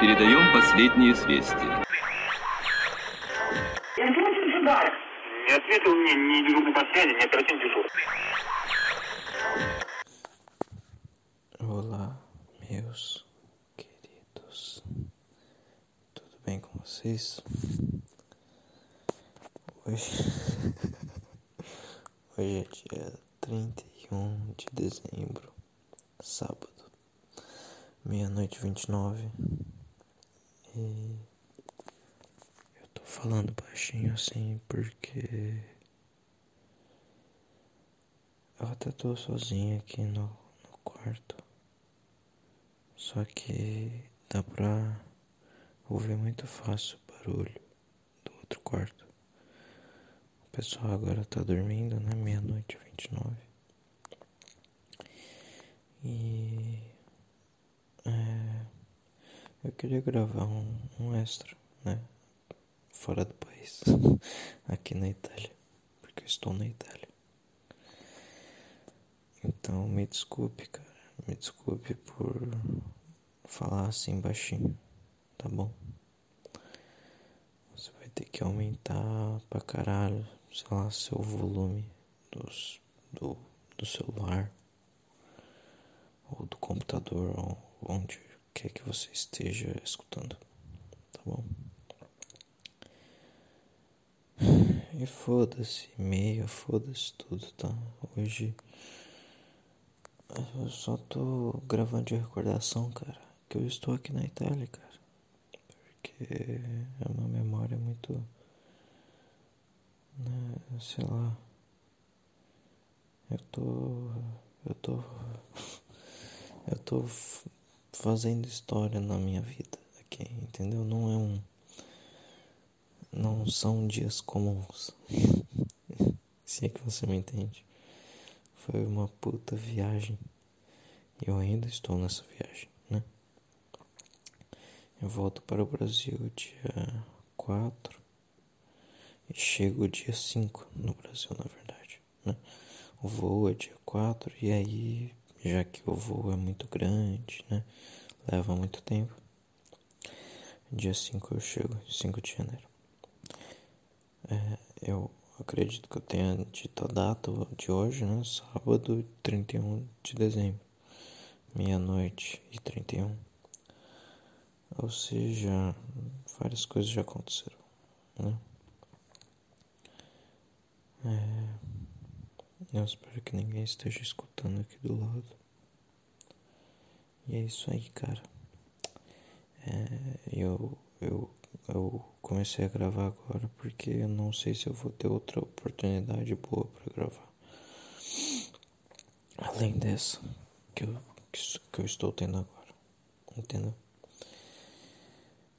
Передаем последние известия. Не ответил мне ни дежурный по связи, ни оперативный дежурный. Olá, meus queridos. Tudo bem com vocês? Hoje, hoje é dia 31 de dezembro, sábado, meia-noite 29. E eu tô falando baixinho assim porque até tô sozinho aqui no, no quarto. Só que dá pra ouvir muito fácil o barulho do outro quarto. O pessoal agora tá dormindo, né? Meia-noite, 29. E. Eu queria gravar um, um extra, né? Fora do país. Aqui na Itália. Porque eu estou na Itália. Então me desculpe, cara. Me desculpe por falar assim baixinho, tá bom? Você vai ter que aumentar pra caralho, sei lá, seu volume dos, do, do celular ou do computador, ou onde quer que você esteja escutando, tá bom? E foda-se, e-mail, foda-se tudo, tá? Hoje eu só tô gravando de recordação, cara, que eu estou aqui na Itália, cara. Porque é uma memória muito. Né, sei lá. Eu tô. Eu tô. Eu tô fazendo história na minha vida aqui, entendeu? Não é um. Não são dias comuns. Se é que você me entende. Foi uma puta viagem. Eu ainda estou nessa viagem, né? Eu volto para o Brasil dia 4 e chego dia 5 no Brasil, na verdade, né? O voo é dia 4 e aí, já que o voo é muito grande, né? Leva muito tempo. Dia 5 eu chego, 5 de janeiro. É, eu acredito que eu tenha dito a data de hoje, né? Sábado, 31 de dezembro, meia-noite e 31. Ou seja, várias coisas já aconteceram, né? É, eu espero que ninguém esteja escutando aqui do lado. E é isso aí, cara. É, eu, eu eu comecei a gravar agora porque eu não sei se eu vou ter outra oportunidade boa para gravar. Além dessa que eu, que eu estou tendo agora. Entendeu?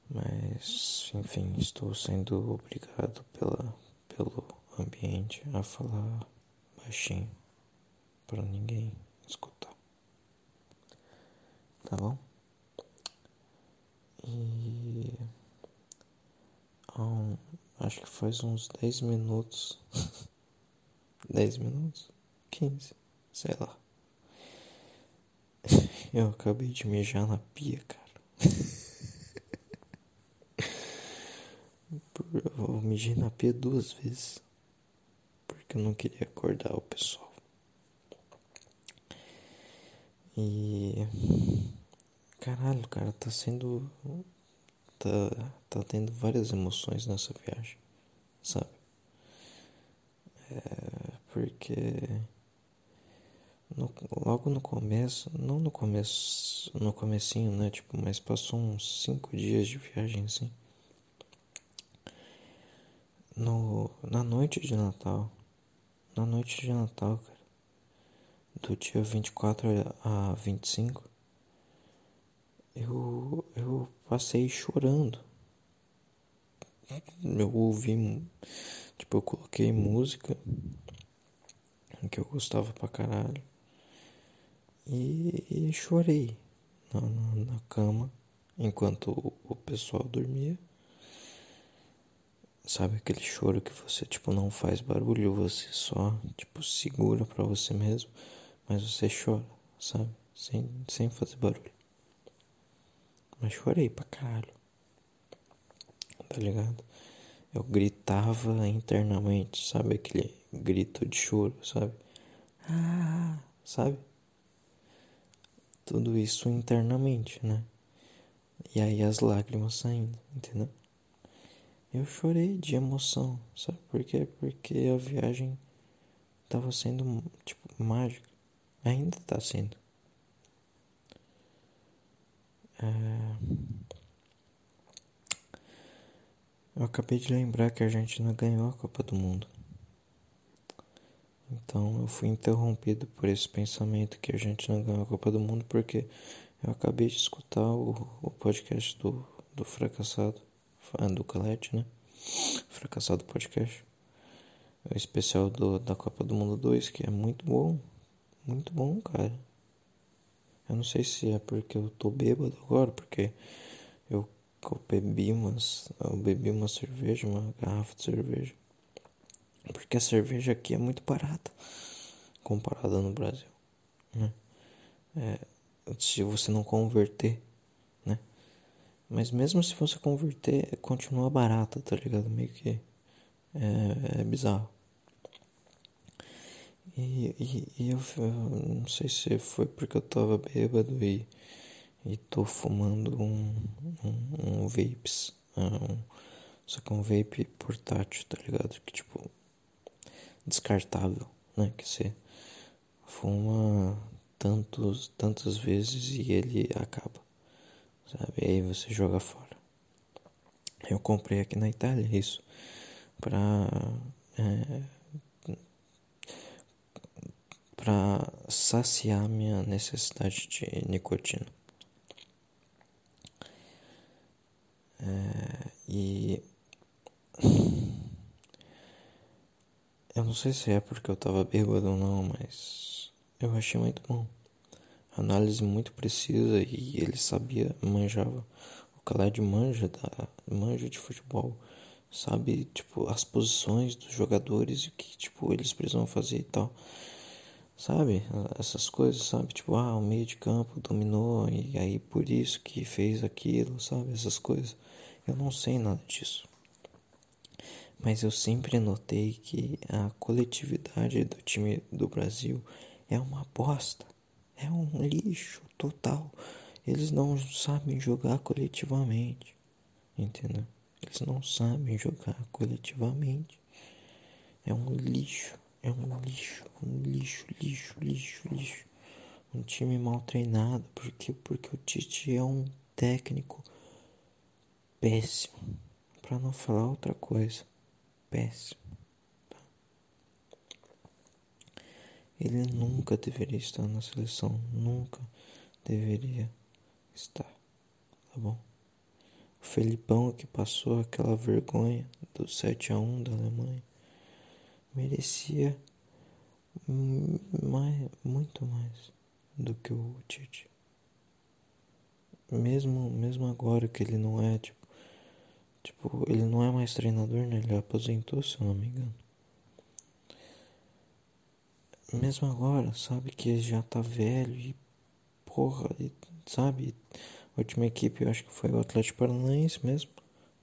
Mas, enfim, estou sendo obrigado pela, pelo ambiente a falar baixinho para ninguém escutar. Tá bom? E um, acho que faz uns 10 minutos. 10 minutos? 15, sei lá. Eu acabei de mijar na pia, cara. Eu mijei na pia duas vezes. Porque eu não queria acordar o pessoal. E. Caralho, cara, tá sendo tá, tá tendo várias emoções nessa viagem, sabe? É porque no, logo no começo, não no começo, no comecinho, né? Tipo, mas passou uns cinco dias de viagem assim. No, na noite de Natal, na noite de Natal, cara, do dia 24 a 25, eu, eu passei chorando. Eu ouvi, tipo, eu coloquei música que eu gostava pra caralho e, e chorei na, na, na, cama enquanto o, o pessoal dormia. Sabe aquele choro que você, tipo, não faz barulho, você só, tipo, segura pra você mesmo, mas você chora, sabe? Sem, sem fazer barulho. Mas chorei pra caralho. Tá ligado? Eu gritava internamente, sabe? Aquele grito de choro, sabe? Ah, sabe? Tudo isso internamente, né? E aí as lágrimas saindo, entendeu? Eu chorei de emoção, sabe por quê? Porque a viagem tava sendo, tipo, mágica. Ainda tá sendo. É... Eu acabei de lembrar que a Argentina ganhou a Copa do Mundo. Então eu fui interrompido por esse pensamento que a Argentina ganhou a Copa do Mundo porque eu acabei de escutar o, o podcast do, do fracassado, do Calete, né? Fracassado podcast. O especial do, da Copa do Mundo 2, que é muito bom. Muito bom, cara. Eu não sei se é porque eu tô bêbado agora, porque eu, eu bebi umas. Eu bebi uma cerveja, uma garrafa de cerveja. Porque a cerveja aqui é muito barata comparada no Brasil. Né? É, se você não converter, né? Mas mesmo se você converter, continua barata, tá ligado? Meio que é, é bizarro. E, e, e eu, eu, não sei se foi porque eu tava bêbado e, e tô fumando um, um, um vapes. Um, só que um vape portátil, tá ligado? Que tipo, descartável, né? Que você fuma tantos, tantas vezes e ele acaba, sabe? E aí você joga fora. Eu comprei aqui na Itália isso pra. É, para saciar minha necessidade de nicotina. É, e eu não sei se é porque eu tava bêbado ou não, mas eu achei muito bom. Análise muito precisa e ele sabia, manjava. O Khaled manja, da, manja de futebol, sabe, tipo, as posições dos jogadores e o que, tipo, eles precisam fazer e tal. Sabe? Essas coisas, sabe? Tipo, ah, o meio de campo dominou e aí por isso que fez aquilo, sabe? Essas coisas. Eu não sei nada disso. Mas eu sempre notei que a coletividade do time do Brasil é uma bosta. É um lixo total. Eles não sabem jogar coletivamente. Entendeu? Eles não sabem jogar coletivamente. É um lixo. É um lixo, um lixo, lixo, lixo, lixo. Um time mal treinado, porque porque o Tite é um técnico péssimo, para não falar outra coisa, péssimo. Ele nunca deveria estar na seleção, nunca deveria estar, tá bom? O Felipão que passou aquela vergonha do 7 a 1 da Alemanha merecia mais, muito mais do que o Tite. Mesmo, mesmo agora que ele não é, tipo, tipo, ele não é mais treinador, né? Ele aposentou, se eu não me engano. Mesmo agora, sabe que ele já tá velho e porra, e, sabe? A última equipe eu acho que foi o Atlético Paranaense mesmo,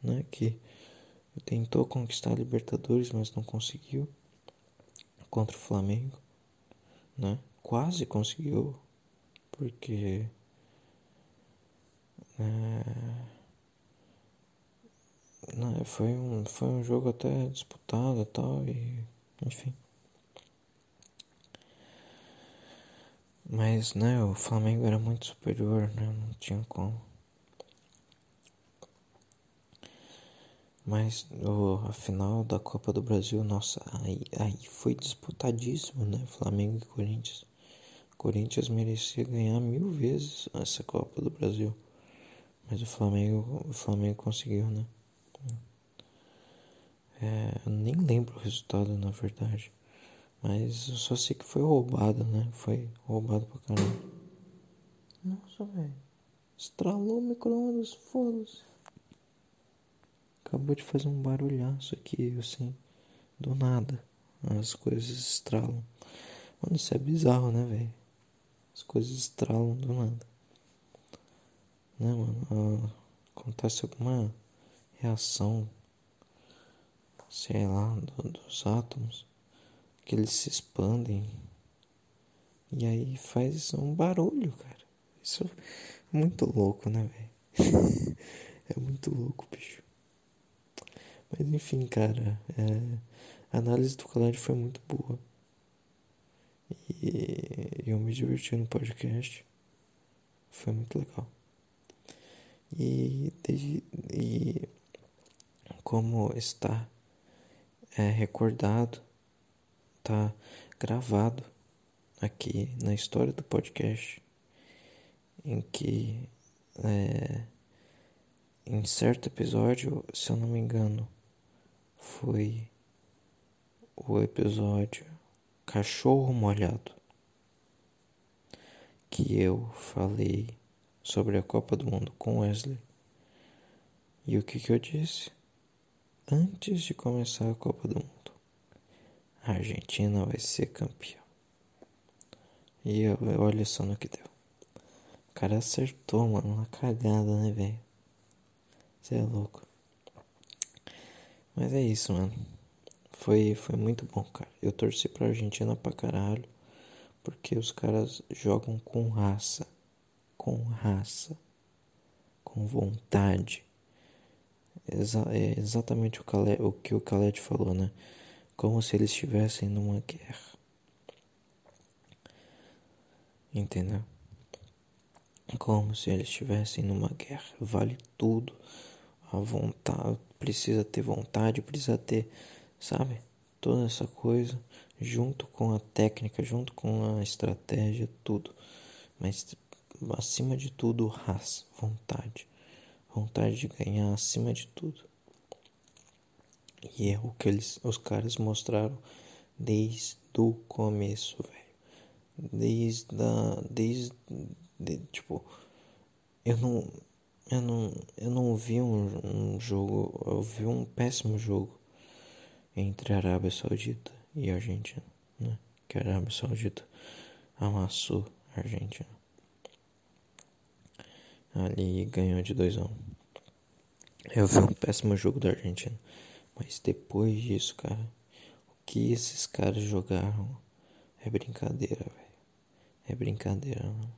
né? Que tentou conquistar a Libertadores, mas não conseguiu contra o Flamengo, né? Quase conseguiu, porque é, né, foi, um, foi um jogo até disputado e tal, e enfim. Mas, né, o Flamengo era muito superior, né? Não tinha como. Mas oh, a final da Copa do Brasil, nossa, aí, aí foi disputadíssimo, né? Flamengo e Corinthians. Corinthians merecia ganhar mil vezes essa Copa do Brasil. Mas o Flamengo, o Flamengo conseguiu, né? É, eu nem lembro o resultado, na verdade. Mas eu só sei que foi roubado, né? Foi roubado pra caramba. Nossa, velho. Estralou o micro-ondas, foda-se. Acabou de fazer um barulhaço aqui, assim, do nada. As coisas estralam. Mano, isso é bizarro, né, velho? As coisas estralam do nada. né, mano? Ah, acontece alguma reação, sei lá, do, dos átomos, que eles se expandem e aí faz um barulho, cara. Isso é muito louco, né, velho? é muito louco, bicho. Mas enfim, cara, é, a análise do colégio foi muito boa. E eu me diverti no podcast. Foi muito legal. E, e como está é, recordado, tá gravado aqui na história do podcast, em que é, em certo episódio, se eu não me engano, foi o episódio Cachorro Molhado, que eu falei sobre a Copa do Mundo com Wesley. E o que, que eu disse? Antes de começar a Copa do Mundo, a Argentina vai ser campeã. E eu, olha só no que deu. O cara acertou, mano, uma cagada, né, velho? Você é louco. Mas é isso, mano. Foi, foi muito bom, cara. Eu torci pra Argentina pra caralho. Porque os caras jogam com raça com raça, com vontade. Exa é exatamente o, Khaled, o que o Khaled falou, né? Como se eles estivessem numa guerra. Entendeu? Como se eles estivessem numa guerra. Vale tudo. A vontade. Precisa ter vontade, precisa ter, sabe? Toda essa coisa. Junto com a técnica, junto com a estratégia, tudo. Mas acima de tudo, raça, vontade. Vontade de ganhar acima de tudo. E é o que eles, os caras mostraram desde o começo, velho. Desde a, desde, de, tipo, eu não, eu não, eu não vi um, um jogo, eu vi um péssimo jogo entre a Arábia Saudita e a Argentina, né? Que a Arábia Saudita amassou a Argentina ali ganhou de 2 a 1 um. Eu vi um péssimo jogo da Argentina. Mas depois disso, cara, o que esses caras jogaram é brincadeira, velho. É brincadeira, mano.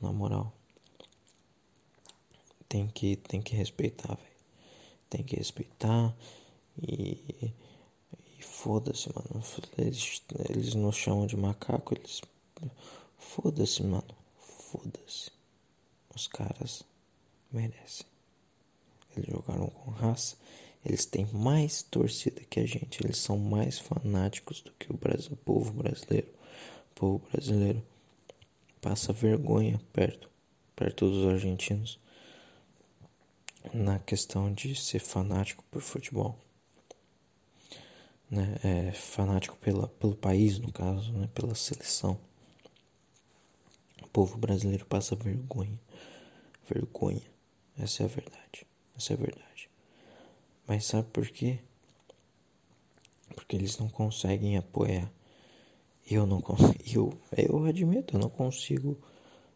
Na moral. Tem que, tem que respeitar, velho. Tem que respeitar e. E foda-se, mano. Eles, eles nos chamam de macaco, eles. Foda-se, mano. Foda-se. Os caras merecem. Eles jogaram com raça. Eles têm mais torcida que a gente. Eles são mais fanáticos do que o, Brasil, povo brasileiro. O povo brasileiro passa vergonha perto, perto dos argentinos na questão de ser fanático por futebol. Né? É, fanático pela, pelo país, no caso, né? pela seleção. O povo brasileiro passa vergonha vergonha. Essa é a verdade. Essa é a verdade. Mas sabe por quê? Porque eles não conseguem apoiar. Eu não consigo. Eu, eu admito, eu não consigo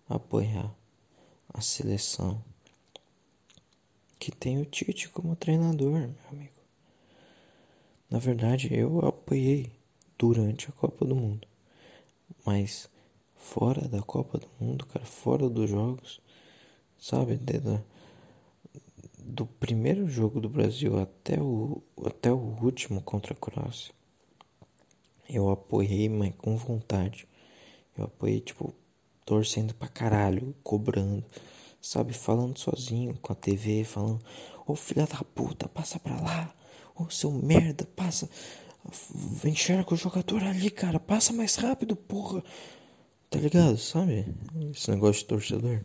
apoiar a seleção que tem o Tite como treinador, meu amigo. Na verdade, eu apoiei durante a Copa do Mundo. Mas fora da Copa do Mundo, cara, fora dos jogos, sabe? Do, do primeiro jogo do Brasil até o, até o último contra a Croácia. Eu apoiei, mas com vontade. Eu apoiei, tipo, torcendo pra caralho, cobrando, sabe? Falando sozinho com a TV, falando: Ô oh, filha da puta, passa pra lá. Ô oh, seu merda, passa. Enxerga o jogador ali, cara. Passa mais rápido, porra. Tá ligado, sabe? Esse negócio de torcedor.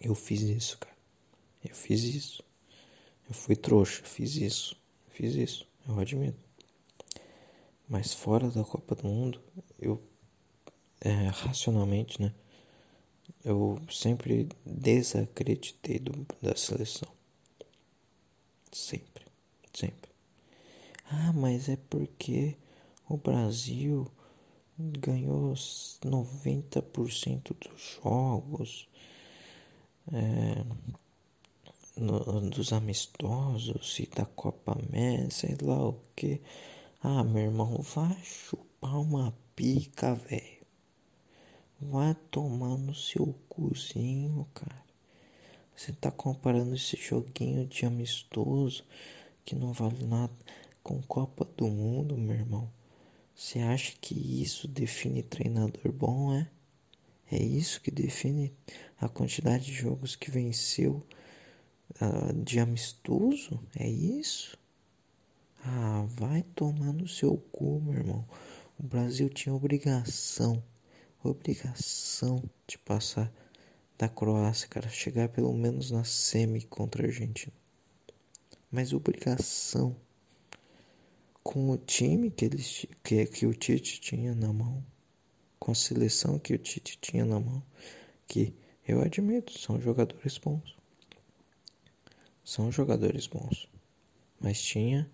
Eu fiz isso, cara. Eu fiz isso. Eu fui trouxa, fiz isso. Fiz isso, eu admito. Mas fora da Copa do Mundo, eu é, racionalmente, né? Eu sempre desacreditei do, da seleção. Sempre, sempre. Ah, mas é porque o Brasil ganhou 90% dos jogos é, no, dos amistosos e da Copa América, sei lá o que. Ah, meu irmão, vai chupar uma pica, velho. Vai tomar no seu cozinho, cara. Você tá comparando esse joguinho de amistoso que não vale nada com Copa do Mundo, meu irmão. Você acha que isso define treinador bom, é? É isso que define a quantidade de jogos que venceu uh, de amistoso? É isso? Ah, vai tomar no seu cu, meu irmão. O Brasil tinha obrigação, obrigação de passar da Croácia, cara, chegar pelo menos na semi contra a Argentina. Mas obrigação com o time que eles que, que o Tite tinha na mão, com a seleção que o Tite tinha na mão, que eu admito, são jogadores bons. São jogadores bons. Mas tinha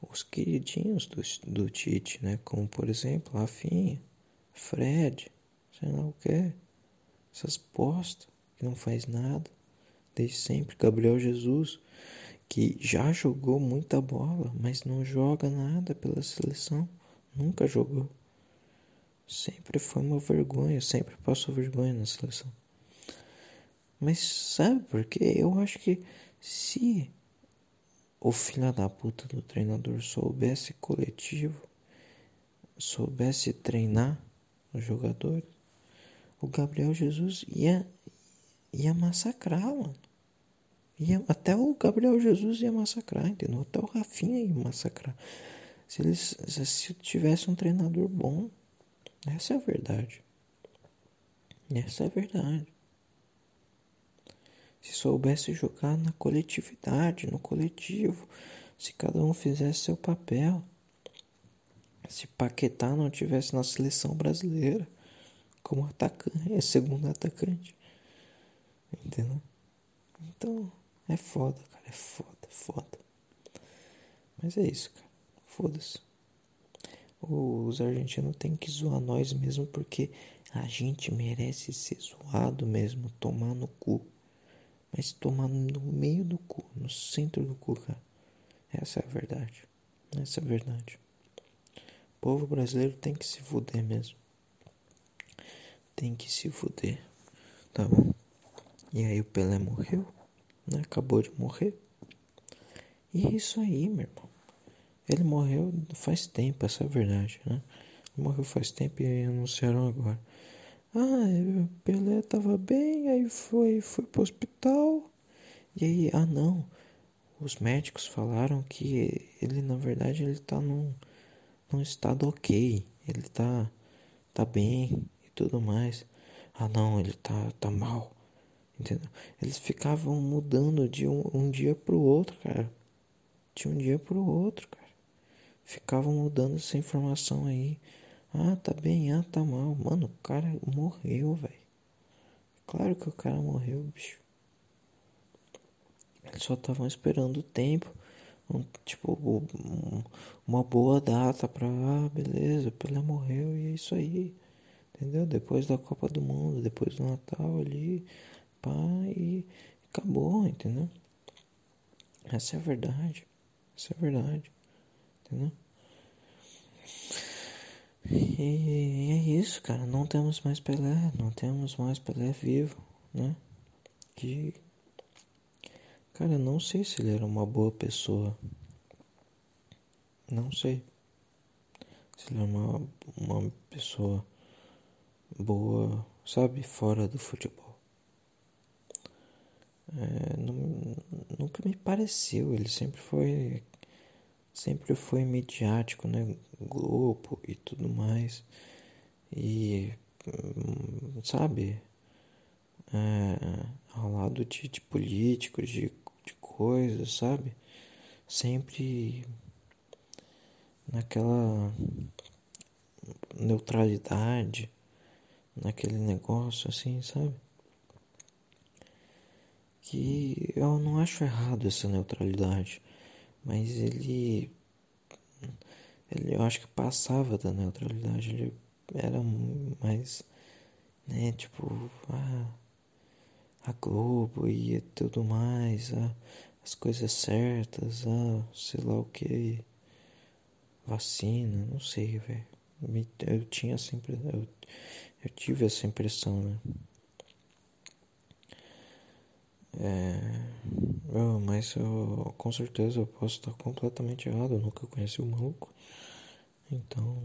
os queridinhos do, do Tite, né? Como por exemplo, Rafinha, Fred, sei lá o que essas postas que não faz nada desde sempre. Gabriel Jesus, que já jogou muita bola, mas não joga nada pela seleção, nunca jogou. Sempre foi uma vergonha, sempre passou vergonha na seleção. Mas sabe por quê? Eu acho que se o filho da puta do treinador soubesse coletivo, soubesse treinar os jogadores, o Gabriel Jesus ia, ia massacrar, mano. Ia, até o Gabriel Jesus ia massacrar, entendeu? Até o Rafinha ia massacrar. Se eles se tivesse um treinador bom, essa é a verdade. Essa é a verdade. Se soubesse jogar na coletividade, no coletivo, se cada um fizesse seu papel, se Paquetá não tivesse na seleção brasileira, como atacante, é segundo atacante. Entendeu? Então, é foda, cara, é foda, é foda. Mas é isso, cara. Foda-se. Os argentinos têm que zoar nós mesmo porque a gente merece ser zoado mesmo, tomar no cu. Mas tomar no meio do cu, no centro do cu, cara. Essa é a verdade. Essa é a verdade. O povo brasileiro tem que se fuder mesmo tem que se fuder, tá bom? E aí o Pelé morreu, né? Acabou de morrer. E é isso aí, meu irmão. Ele morreu faz tempo, essa é a verdade, né? Morreu faz tempo e anunciaram agora. Ah, o Pelé tava bem, aí foi, foi pro hospital. E aí, ah não, os médicos falaram que ele, na verdade, ele tá num, num estado ok. Ele tá, tá bem, tudo mais. Ah não, ele tá, tá mal. Entendeu? Eles ficavam mudando de um, um dia pro outro, cara. De um dia pro outro, cara. Ficavam mudando essa informação aí. Ah, tá bem, ah, tá mal. Mano, o cara morreu, velho. Claro que o cara morreu, bicho. Eles só estavam esperando o tempo. Um, tipo, um, uma boa data pra. Ah, beleza, Pelé morreu e é isso aí entendeu? Depois da Copa do Mundo, depois do Natal ali, pá, e acabou, entendeu? Essa é a verdade. Essa é a verdade, entendeu? E é isso, cara. Não temos mais Pelé, não temos mais Pelé vivo, né? Que. Cara, não sei se ele era uma boa pessoa. Não sei. Se ele era uma, uma pessoa boa, sabe, fora do futebol. É, não, nunca me pareceu, ele sempre foi sempre foi midiático, né, Globo e tudo mais. E sabe, é, ao lado de, de políticos, de, de coisas, sabe? Sempre naquela neutralidade naquele negócio assim, sabe? Que eu não acho errado essa neutralidade, mas ele ele eu acho que passava da neutralidade, ele era mais né, tipo, ah, a Globo e tudo mais, ah, as coisas certas, ah, sei lá o que, vacina, não sei, velho. Eu tinha sempre, eu, eu tive essa impressão, né? É, eu, mas eu, com certeza eu posso estar completamente errado, eu nunca conheci o maluco. Então.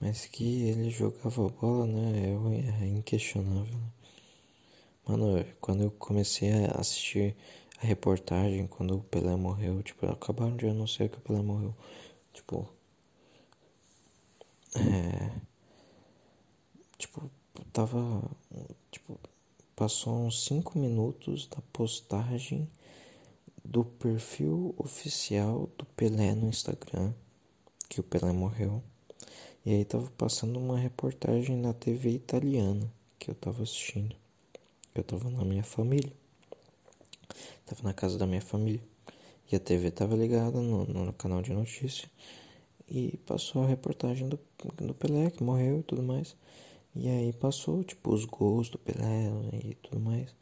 Mas que ele jogava bola, né? É, é inquestionável. Né? Mano, quando eu comecei a assistir a reportagem, quando o Pelé morreu, tipo, acabaram de anunciar que o Pelé morreu. Tipo. É. Tipo, tava. Tipo, passou uns 5 minutos da postagem do perfil oficial do Pelé no Instagram, que o Pelé morreu. E aí tava passando uma reportagem na TV italiana que eu tava assistindo. Eu tava na minha família. Tava na casa da minha família. E a TV tava ligada no, no canal de notícia. E passou a reportagem do, do Pelé, que morreu e tudo mais. E aí passou, tipo, os gols do Pelé e tudo mais.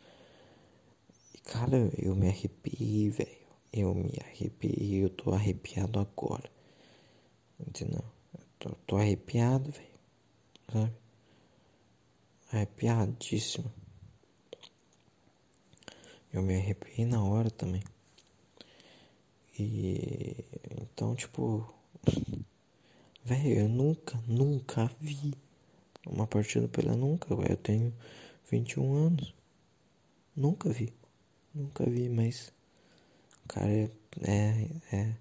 E, cara, eu me arrepiei, velho. Eu me arrepiei, eu tô arrepiado agora. Entendeu? Eu tô, tô arrepiado, velho. Sabe? Arrepiadíssimo. Eu me arrepiei na hora também. E então, tipo, velho, eu nunca, nunca vi uma partida pela nunca, eu tenho 21 anos. Nunca vi. Nunca vi, mas. Cara, é. É. é, é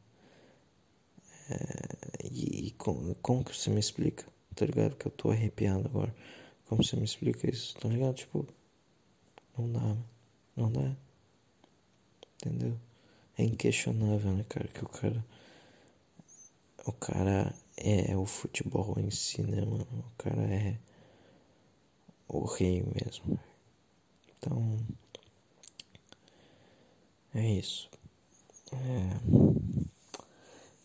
e, e como, como que você me explica? Tá ligado? Que eu tô arrepiado agora. Como você me explica isso? Tá ligado? Tipo. Não dá, Não dá. Entendeu? É inquestionável, né, cara? Que o cara. O cara é o futebol em si, né, mano? O cara é o rei mesmo. Então, é isso. É,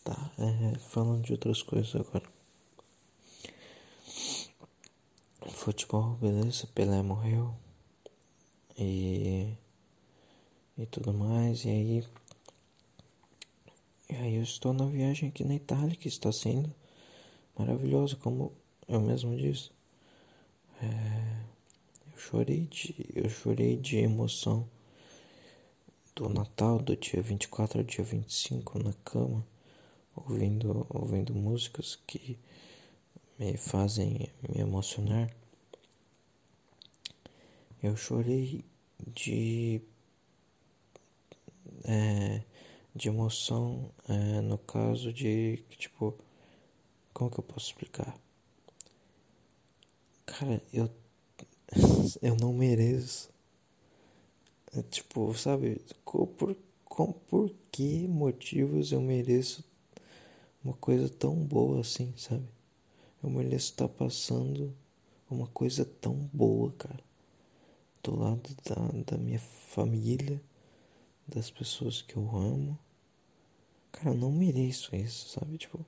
tá, é, falando de outras coisas agora. Futebol, beleza, Pelé morreu. E. E tudo mais, e aí. E aí eu estou na viagem aqui na Itália, que está sendo maravilhosa, como eu mesmo disse. É, eu chorei de, eu chorei de emoção do Natal, do dia 24 ao dia 25 na cama, ouvindo, ouvindo músicas que me fazem me emocionar. Eu chorei de é, de emoção é, no caso de tipo como que eu posso explicar? Cara, eu. Eu não mereço. É, tipo, sabe? Por, com, por que motivos eu mereço uma coisa tão boa assim, sabe? Eu mereço estar passando uma coisa tão boa, cara. Do lado da, da minha família, das pessoas que eu amo. Cara, eu não mereço isso, sabe? Tipo,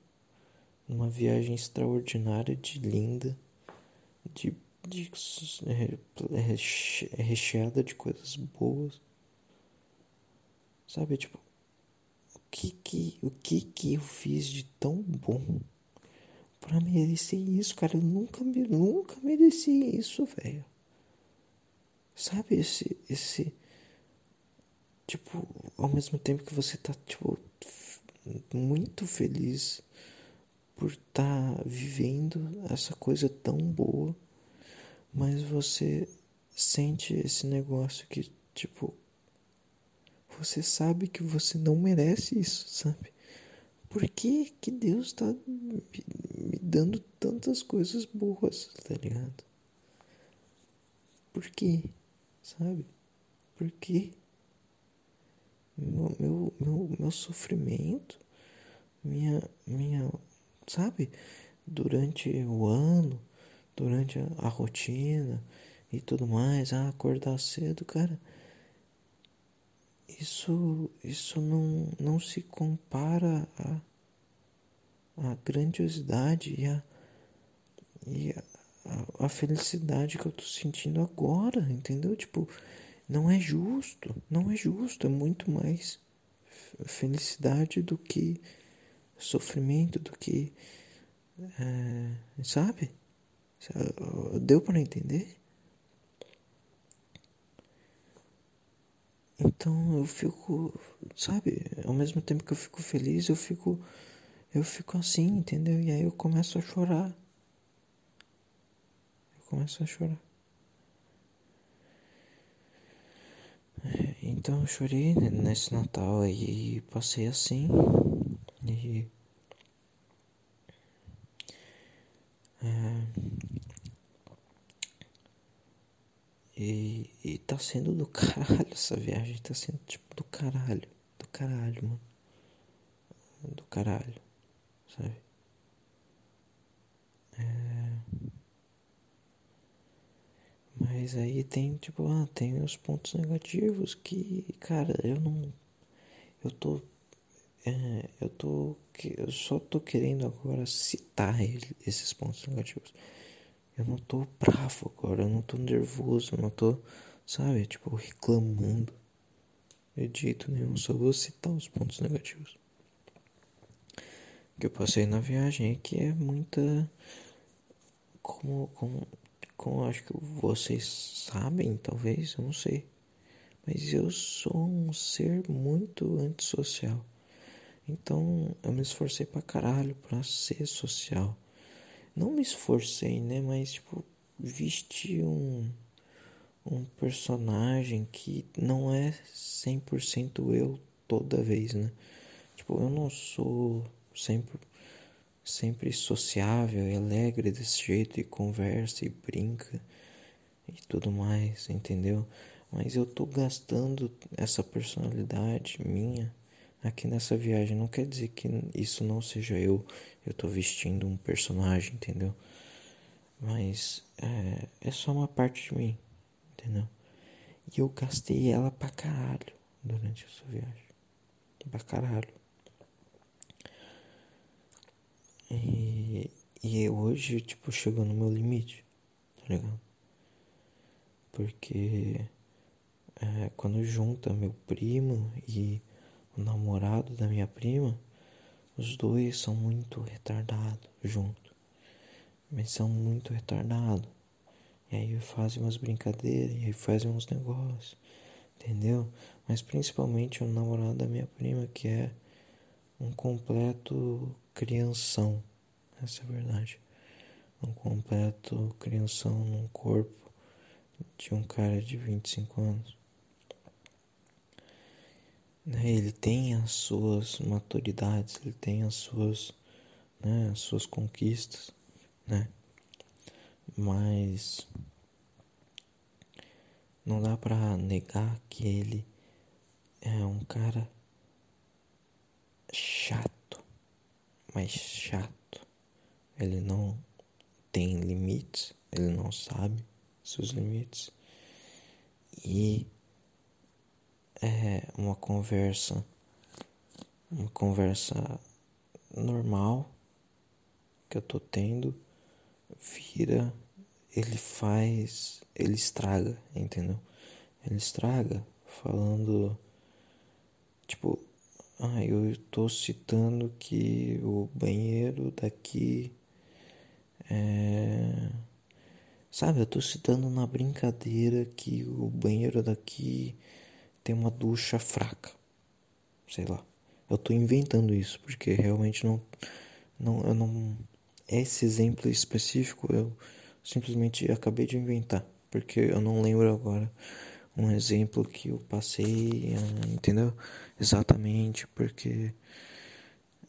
uma viagem extraordinária de linda de, de é, é recheada de coisas boas. Sabe, tipo, o que que, o que que eu fiz de tão bom para merecer isso, cara? Eu nunca, nunca mereci isso, velho. Sabe, esse, esse, tipo, ao mesmo tempo que você tá, tipo, muito feliz por estar tá vivendo essa coisa tão boa, mas você sente esse negócio que, tipo, você sabe que você não merece isso, sabe? Por que, que Deus me, me dando tantas coisas boas, tá ligado? Por quê? Sabe? Por quê? Meu, meu, meu, meu sofrimento, minha, minha sabe? Durante o ano, durante a, a rotina e tudo mais, ah, acordar cedo, cara. Isso, isso não, não se compara a, a grandiosidade e a, e a, a, felicidade que eu tô sentindo agora, entendeu? Tipo, não é justo, não é justo, é muito mais felicidade do que sofrimento, do que. É, sabe? Deu para entender? Então eu fico, sabe, ao mesmo tempo que eu fico feliz, eu fico eu fico assim, entendeu? E aí eu começo a chorar. Eu começo a chorar. Então eu chorei nesse Natal aí, passei assim. E é, e, e tá sendo do caralho essa viagem, tá sendo tipo do caralho, do caralho, mano. Do caralho, sabe? É... Mas aí tem, tipo, ah, tem os pontos negativos que, cara, eu não. Eu tô. É, eu tô. Eu só tô querendo agora citar esses pontos negativos. Eu não tô bravo agora, eu não tô nervoso, eu não tô, sabe, tipo, reclamando. De jeito nenhum, só vou citar os pontos negativos. Que eu passei na viagem que é muita. Como, como, como acho que vocês sabem, talvez, eu não sei. Mas eu sou um ser muito antissocial. Então eu me esforcei pra caralho pra ser social não me esforcei, né? Mas, tipo, vesti um, um personagem que não é 100% eu toda vez, né? Tipo, eu não sou sempre, sempre sociável e alegre desse jeito, e conversa e brinca e tudo mais, entendeu? Mas eu tô gastando essa personalidade minha aqui nessa viagem. Não quer dizer que isso não seja eu. Eu tô vestindo um personagem, entendeu? Mas é, é só uma parte de mim, entendeu? E eu gastei ela pra caralho durante essa viagem. Pra caralho. E, e hoje, tipo, chegou no meu limite, tá ligado? Porque é, quando junta meu primo e o namorado da minha prima, os dois são muito retardados junto. Mas são muito retardados. E aí fazem umas brincadeiras, e aí fazem uns negócios, entendeu? Mas principalmente o namorado da minha prima, que é um completo crianção. Essa é a verdade. Um completo crianção num corpo de um cara de 25 anos. Né? Ele tem as suas maturidades, ele tem as suas, né, as suas conquistas, né? Mas não dá para negar que ele é um cara chato, mas chato. Ele não tem limites, ele não sabe seus limites e é uma conversa, uma conversa normal que eu tô tendo, vira, ele faz, ele estraga, entendeu? Ele estraga falando, tipo, ah, eu tô citando que o banheiro daqui é. Sabe, eu tô citando na brincadeira que o banheiro daqui tem uma ducha fraca. Sei lá. Eu tô inventando isso porque realmente não não eu não esse exemplo específico eu simplesmente acabei de inventar, porque eu não lembro agora um exemplo que eu passei, ah, entendeu? Exatamente, porque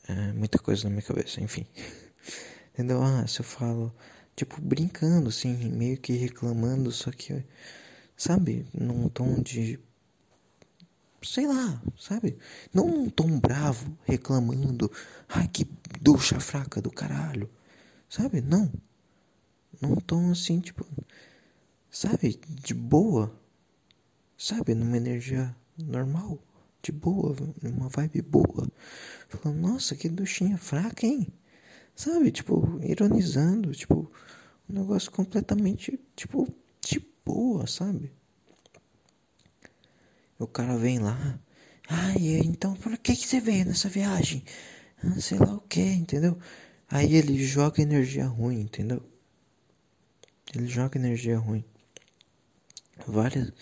é muita coisa na minha cabeça, enfim. Entendeu? Ah, se eu falo, tipo, brincando, assim, meio que reclamando, só que, sabe, num tom de sei lá, sabe? Não um tom bravo, reclamando, ai que ducha fraca do caralho, sabe? Não. Num tom assim, tipo, sabe? De boa, sabe? Numa energia normal, de boa, numa vibe boa. Falando, nossa, que duchinha fraca, hein? Sabe? Tipo, ironizando, tipo, Um negócio completamente, tipo, de boa, sabe? O cara vem lá. Ai, então por que, que você veio nessa viagem? Ah, sei lá o que, entendeu? Aí ele joga energia ruim, entendeu? Ele joga energia ruim. Várias,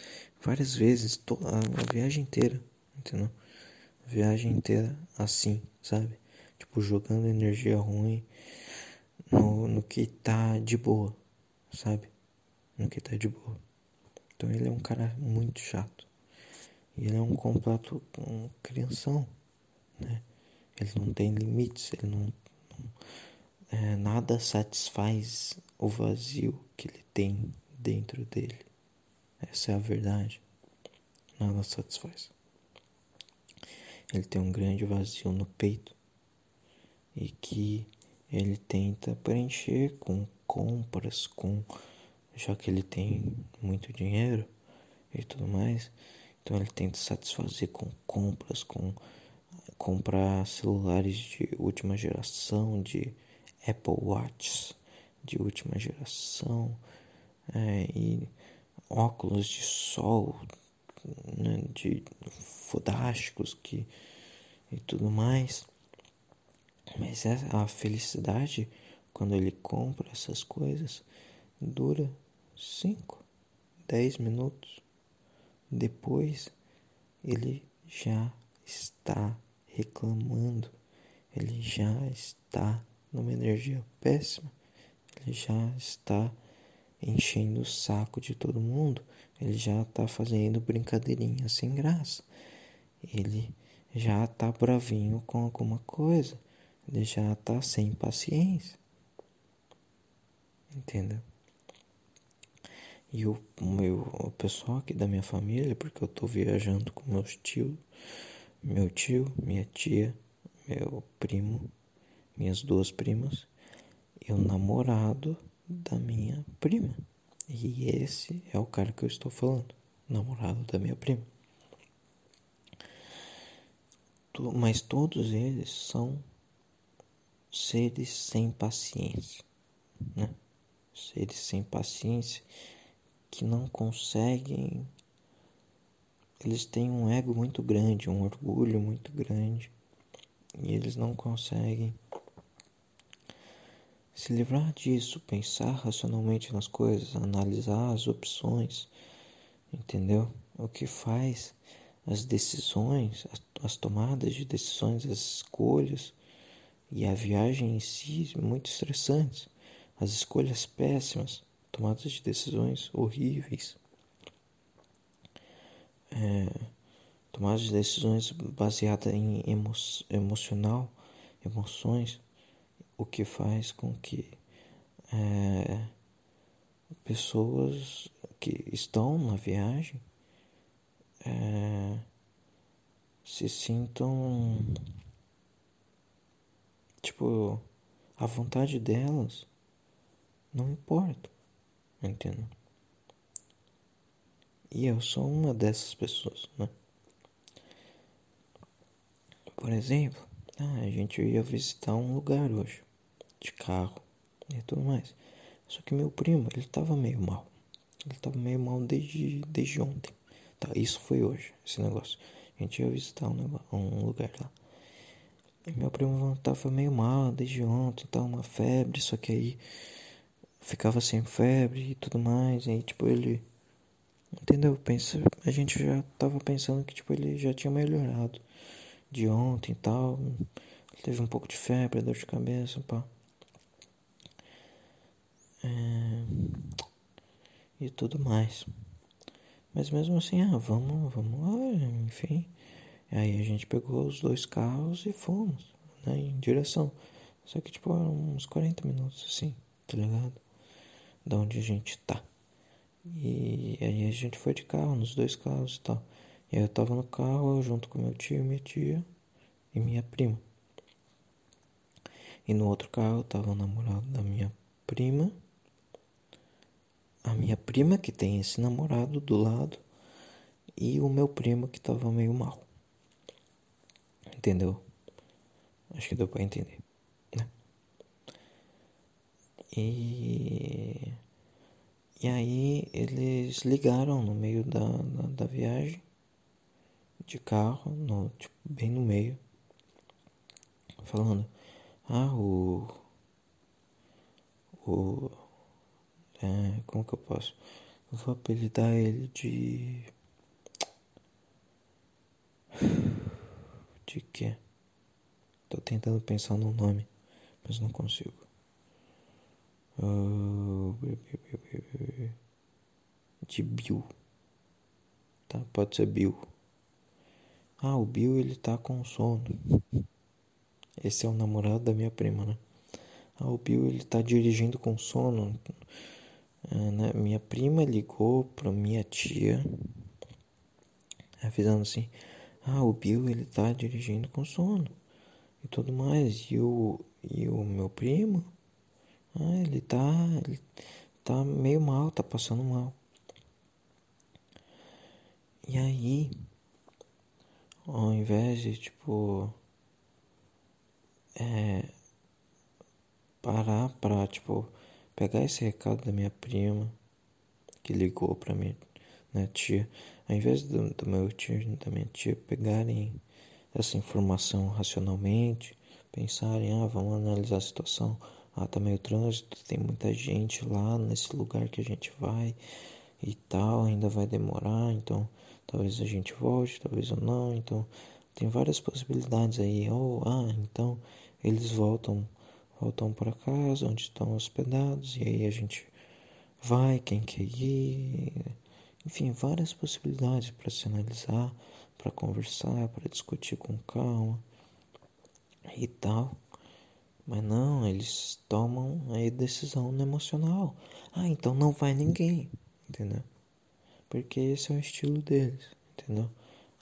várias vezes, a viagem inteira, entendeu? A viagem inteira assim, sabe? Tipo, jogando energia ruim no, no que tá de boa, sabe? No que tá de boa. Então ele é um cara muito chato. E ele é um completo um crianção, né? Ele não tem limites, ele não, não é, nada satisfaz o vazio que ele tem dentro dele. Essa é a verdade. Nada satisfaz. Ele tem um grande vazio no peito e que ele tenta preencher com compras, com já que ele tem muito dinheiro e tudo mais, então ele tenta satisfazer com compras, com comprar celulares de última geração, de Apple Watch de última geração é, e óculos de sol né, de fodásticos que e tudo mais. Mas a felicidade quando ele compra essas coisas dura 5, 10 minutos. Depois ele já está reclamando, ele já está numa energia péssima, ele já está enchendo o saco de todo mundo, ele já está fazendo brincadeirinha sem graça, ele já está bravinho com alguma coisa, ele já está sem paciência. Entendeu? E o, meu, o pessoal aqui da minha família, porque eu tô viajando com meus tios, meu tio, minha tia, meu primo, minhas duas primas e o namorado da minha prima. E esse é o cara que eu estou falando, namorado da minha prima. Mas todos eles são seres sem paciência, né? Seres sem paciência que não conseguem. Eles têm um ego muito grande, um orgulho muito grande, e eles não conseguem se livrar disso, pensar racionalmente nas coisas, analisar as opções, entendeu? O que faz as decisões, as, as tomadas de decisões, as escolhas e a viagem em si muito estressantes, as escolhas péssimas tomadas de decisões horríveis, é, tomadas de decisões baseadas em emo emocional, emoções, o que faz com que é, pessoas que estão na viagem é, se sintam tipo a vontade delas não importa entendo. E eu sou uma dessas pessoas, né? Por exemplo, ah, a gente ia visitar um lugar hoje, de carro e tudo mais. Só que meu primo, ele tava meio mal. Ele tava meio mal desde, desde ontem. Tá, isso foi hoje, esse negócio. A gente ia visitar um, negócio, um lugar lá. E meu primo tava meio mal desde ontem, tá uma febre, só que aí ficava sem febre e tudo mais. E aí, tipo, ele. Entendeu? Pensa, a gente já tava pensando que, tipo, ele já tinha melhorado de ontem e tal. Teve um pouco de febre, dor de cabeça, pá. É... E tudo mais. Mas mesmo assim, ah, vamos, vamos lá, enfim. Aí a gente pegou os dois carros e fomos, né, em direção. Só que, tipo, uns 40 minutos, assim, tá ligado? da onde a gente tá. E aí a gente foi de carro, nos dois carros e tal. Eu tava no carro junto com meu tio, minha tia e minha prima. E no outro carro tava o namorado da minha prima. A minha prima que tem esse namorado do lado. E o meu primo que tava meio mal. Entendeu? Acho que deu pra entender. E, e aí eles ligaram no meio da, da, da viagem de carro, no, tipo, bem no meio, falando, ah, o. O. É, como que eu posso? Eu vou apelidar ele de. De quê? Tô tentando pensar no nome, mas não consigo. Uh, de Bill. Tá, pode ser Bill. Ah, o Bill ele tá com sono. Esse é o namorado da minha prima, né? Ah, o Bill ele tá dirigindo com sono. É, né? Minha prima ligou pra minha tia, avisando assim: Ah, o Bill ele tá dirigindo com sono e tudo mais. E o, e o meu primo ah, ele tá. Ele tá meio mal, tá passando mal. E aí, ao invés de tipo. É. Parar pra, tipo, pegar esse recado da minha prima que ligou pra mim, né, tia, ao invés do, do meu tio da minha tia pegarem essa informação racionalmente, pensarem, ah, vamos analisar a situação, ah, tá meio trânsito, tem muita gente lá nesse lugar que a gente vai e tal, ainda vai demorar, então talvez a gente volte, talvez ou não, então tem várias possibilidades aí. Ou, ah, então eles voltam voltam para casa onde estão hospedados e aí a gente vai, quem quer ir, enfim, várias possibilidades para se analisar, para conversar, para discutir com calma e tal. Mas não, eles tomam a decisão no emocional. Ah, então não vai ninguém, entendeu? Porque esse é o estilo deles, entendeu?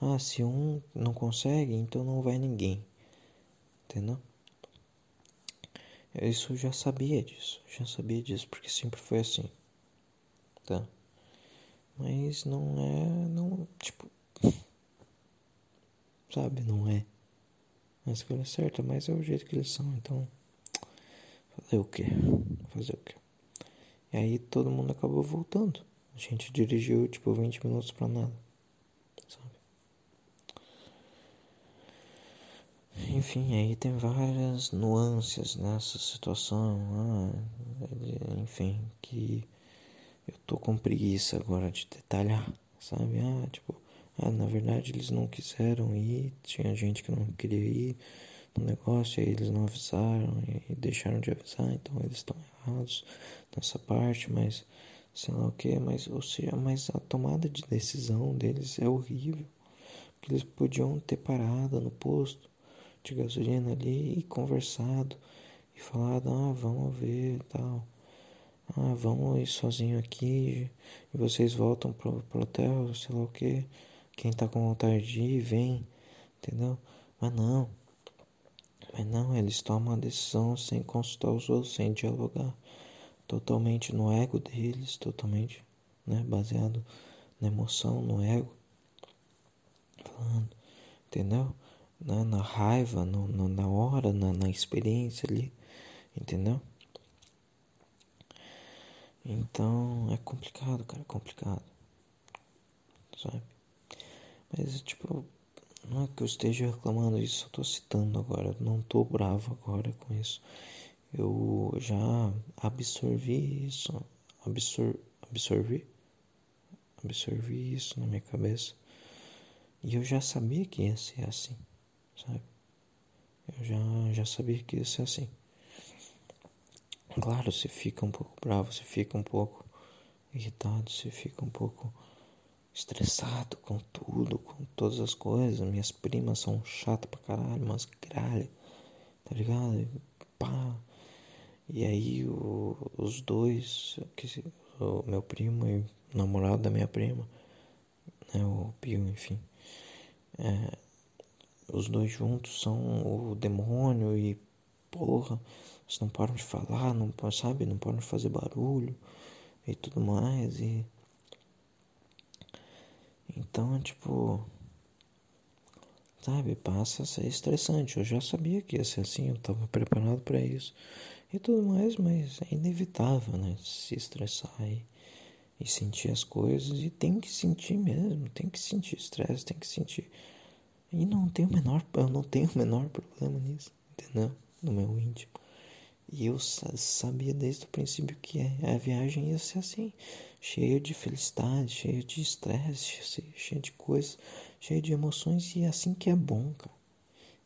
Ah, se um não consegue, então não vai ninguém, entendeu? Isso eu já sabia disso, já sabia disso, porque sempre foi assim, tá? Mas não é, não, tipo, sabe, não é a escolha certa, mas é o jeito que eles são, então fazer o que? Fazer o que? E aí todo mundo acabou voltando. A gente dirigiu tipo 20 minutos pra nada. Sabe? Enfim, aí tem várias nuances nessa situação. Ah, enfim, que eu tô com preguiça agora de detalhar, sabe? Ah, tipo, ah, na verdade eles não quiseram ir, tinha gente que não queria ir no negócio, e eles não avisaram e deixaram de avisar, então eles estão errados nessa parte, mas sei lá o que, mas ou seja, mas a tomada de decisão deles é horrível. Porque eles podiam ter parado no posto de gasolina ali e conversado e falado, ah, vamos ver tal. Ah, vamos ir sozinho aqui e vocês voltam pro, pro hotel, sei lá o que. Quem tá com vontade de ir, vem, entendeu? Mas não. Mas não, eles tomam a decisão sem consultar os outros, sem dialogar. Totalmente no ego deles, totalmente né, baseado na emoção, no ego. Falando, entendeu? Na, na raiva, no, no, na hora, na, na experiência ali, entendeu? Então é complicado, cara, é complicado. Sabe? Mas, tipo, não é que eu esteja reclamando isso, eu tô citando agora, não tô bravo agora com isso. Eu já absorvi isso, absor absorvi, absorvi isso na minha cabeça. E eu já sabia que ia ser assim, sabe? Eu já, já sabia que ia ser assim. Claro, você fica um pouco bravo, você fica um pouco irritado, você fica um pouco estressado com tudo, com todas as coisas. Minhas primas são chatas pra caralho, mas gralha, tá ligado? E, pá. E aí o, os dois, que, o meu primo e o namorado da minha prima, né, o Pio, enfim. É, os dois juntos são o demônio e porra, eles não param de falar, não sabe, não param de fazer barulho e tudo mais e então, tipo, sabe, passa a ser estressante. Eu já sabia que ia ser assim, eu estava preparado para isso. E tudo mais, mas é inevitável, né? Se estressar e, e sentir as coisas, e tem que sentir mesmo, tem que sentir estresse, tem que sentir. E não tenho o menor, eu não tenho o menor problema nisso, entendeu? No meu íntimo. E eu sabia desde o princípio que a viagem ia ser assim, cheia de felicidade, cheia de estresse, cheia de coisas, cheia de emoções, e é assim que é bom, cara.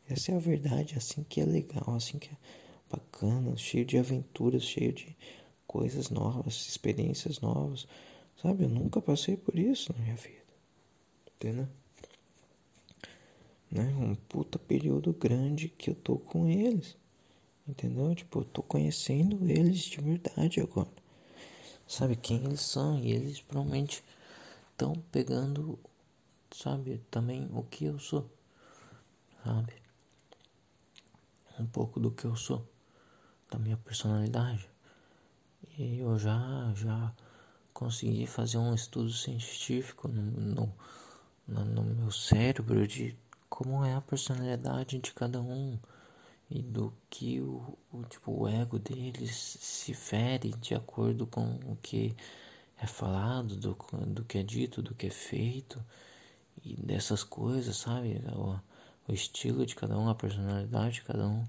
Essa é a verdade, é assim que é legal, assim que é bacana, cheio de aventuras, cheio de coisas novas, experiências novas. Sabe, eu nunca passei por isso na minha vida. Entendeu? Né? Um puta período grande que eu tô com eles. Entendeu? Tipo, eu tô conhecendo eles de verdade agora. Sabe quem eles são e eles provavelmente estão pegando, sabe, também o que eu sou. Sabe? Um pouco do que eu sou da minha personalidade. E eu já, já consegui fazer um estudo científico no, no, no, meu cérebro de como é a personalidade de cada um e do que o, o, tipo, o ego deles se fere de acordo com o que é falado, do, do que é dito, do que é feito e dessas coisas, sabe? O, o estilo de cada um, a personalidade de cada um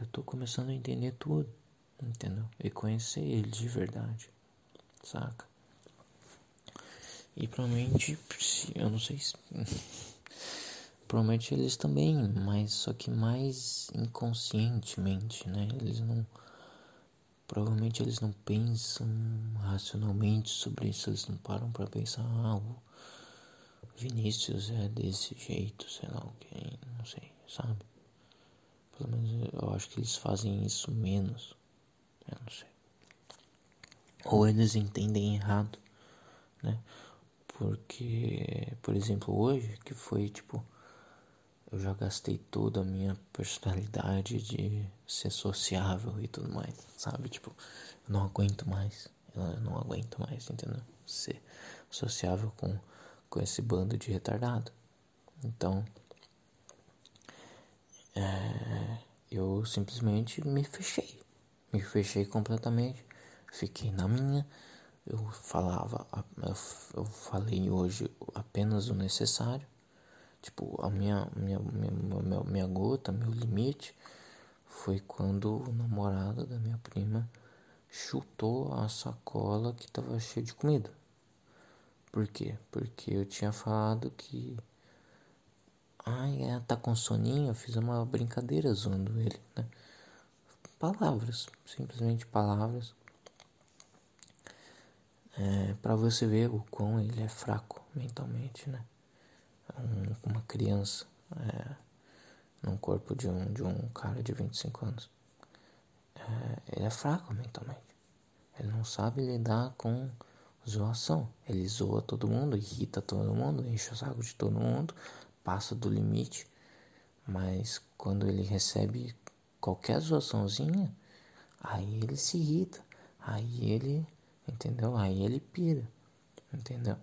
eu tô começando a entender tudo, entendeu? E conhecer ele de verdade, saca? E provavelmente, eu não sei se. provavelmente eles também, mas só que mais inconscientemente, né? Eles não. Provavelmente eles não pensam racionalmente sobre isso, eles não param para pensar, ah, o Vinícius é desse jeito, sei lá o que, não sei, sabe? Pelo menos eu acho que eles fazem isso menos. Eu não sei. Ou eles entendem errado, né? Porque, por exemplo, hoje, que foi tipo. Eu já gastei toda a minha personalidade de ser sociável e tudo mais, sabe? Tipo, eu não aguento mais. Eu não aguento mais, entendeu? Ser sociável com, com esse bando de retardado. Então, é, eu simplesmente me fechei. Me fechei completamente. Fiquei na minha. Eu falava, eu falei hoje apenas o necessário. Tipo, a minha, minha, minha, minha gota, meu limite foi quando o namorado da minha prima chutou a sacola que estava cheia de comida. Por quê? Porque eu tinha falado que Ai, é, tá com soninho? Eu fiz uma brincadeira zoando ele, né? Palavras, simplesmente palavras. É, para você ver o quão ele é fraco mentalmente, né? Um, uma criança é, num corpo de um, de um cara de 25 anos. É, ele é fraco mentalmente. Ele não sabe lidar com zoação. Ele zoa todo mundo, irrita todo mundo, enche o saco de todo mundo, passa do limite, mas quando ele recebe qualquer zoaçãozinha, aí ele se irrita, aí ele, entendeu? Aí ele pira, entendeu?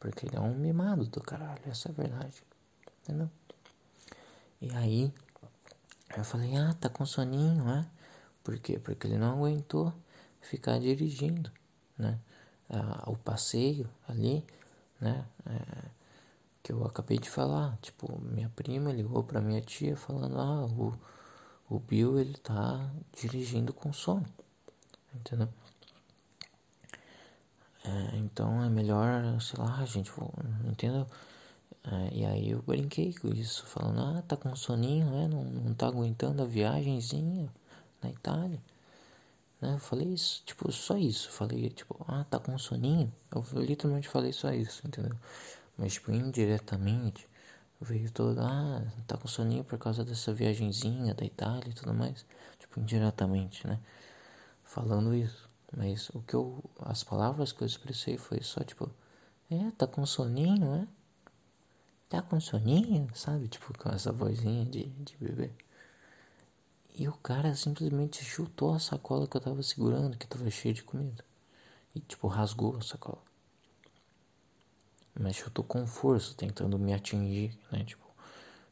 Porque ele é um mimado do caralho, essa é a verdade, entendeu? E aí eu falei, ah, tá com soninho, né? Por quê? Porque ele não aguentou ficar dirigindo, né? Ah, o passeio ali, né? É, que eu acabei de falar. Tipo, minha prima ligou pra minha tia falando: Ah, o, o Bill ele tá dirigindo com sono. Entendeu? É, então é melhor, sei lá, gente, entendeu? É, e aí eu brinquei com isso, falando: Ah, tá com soninho, né? Não, não tá aguentando a viagemzinha na Itália. Né? Eu falei isso, tipo, só isso. Falei, tipo, ah, tá com soninho. Eu literalmente falei só isso, entendeu? Mas, tipo, indiretamente veio todo, ah, tá com soninho por causa dessa viagenzinha da Itália e tudo mais. Tipo, indiretamente, né? Falando isso. Mas o que eu. As palavras que eu expressei foi só tipo, é, tá com soninho, é? Tá com soninho, sabe? Tipo, com essa vozinha de, de bebê. E o cara simplesmente chutou a sacola que eu tava segurando, que tava cheia de comida. E, tipo, rasgou a sacola mas eu tô com força tentando me atingir, né, tipo,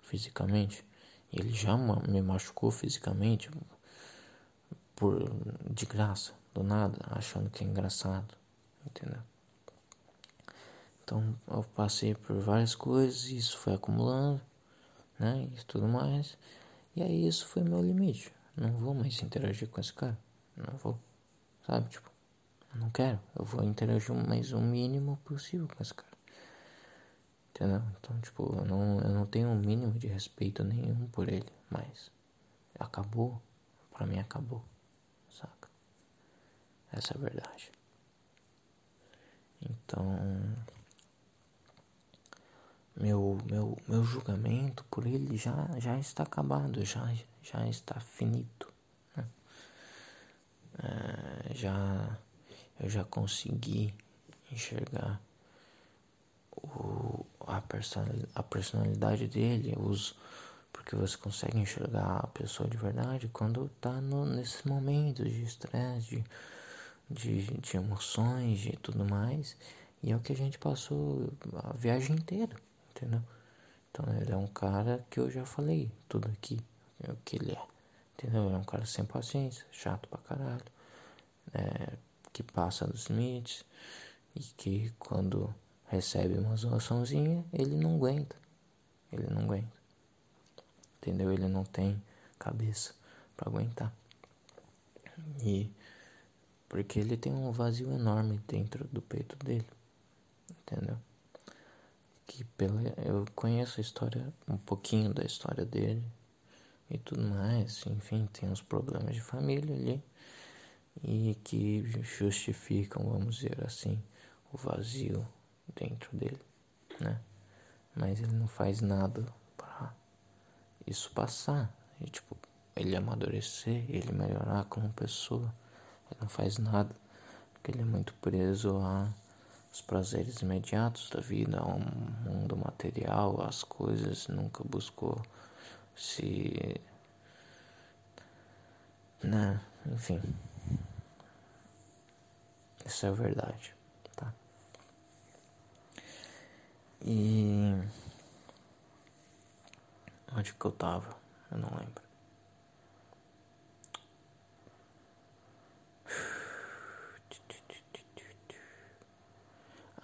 fisicamente. Ele já me machucou fisicamente por de graça, do nada, achando que é engraçado, entendeu? Então eu passei por várias coisas, isso foi acumulando, né? E tudo mais. E aí isso foi meu limite. Não vou mais interagir com esse cara. Não vou. Sabe, tipo, não quero. Eu vou interagir mais o mínimo possível com esse cara. Entendeu? Então, tipo, eu não, eu não tenho o um mínimo de respeito nenhum por ele, mas acabou. Pra mim acabou. Saca? Essa é a verdade. Então, meu, meu, meu julgamento por ele já, já está acabado, já, já está finito. Né? É, já, eu já consegui enxergar o, a, personalidade, a personalidade dele, os, porque você consegue enxergar a pessoa de verdade quando está nesses momentos de estresse, de, de, de emoções e tudo mais. E é o que a gente passou a viagem inteira entendeu? Então ele é um cara que eu já falei tudo aqui, é o que ele é, entendeu? É um cara sem paciência, chato pra caralho, é, que passa dos limites e que quando recebe uma zoaçãozinha, ele não aguenta, ele não aguenta, entendeu? Ele não tem cabeça para aguentar. E porque ele tem um vazio enorme dentro do peito dele, entendeu? que pela eu conheço a história um pouquinho da história dele e tudo mais, enfim, tem uns problemas de família ali e que justificam, vamos dizer assim, o vazio dentro dele, né? Mas ele não faz nada para isso passar, e, tipo, ele amadurecer, ele melhorar como pessoa. Ele não faz nada, porque ele é muito preso a os prazeres imediatos da vida, ao mundo material, as coisas, nunca buscou se. Né? Enfim. Isso é verdade, tá? E. Onde que eu tava? Eu não lembro.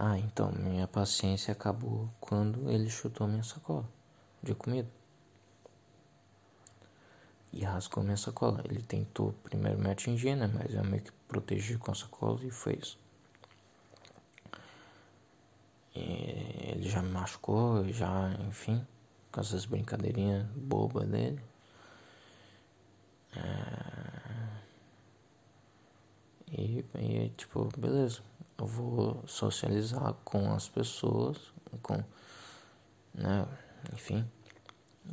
Ah, então, minha paciência acabou quando ele chutou minha sacola de comida. E rasgou minha sacola. Ele tentou primeiro me atingir, né? Mas eu meio que protegi com a sacola e foi isso. E ele já me machucou, já, enfim, com essas brincadeirinhas bobas dele. É... E, e, tipo, beleza eu vou socializar com as pessoas, com, né, enfim,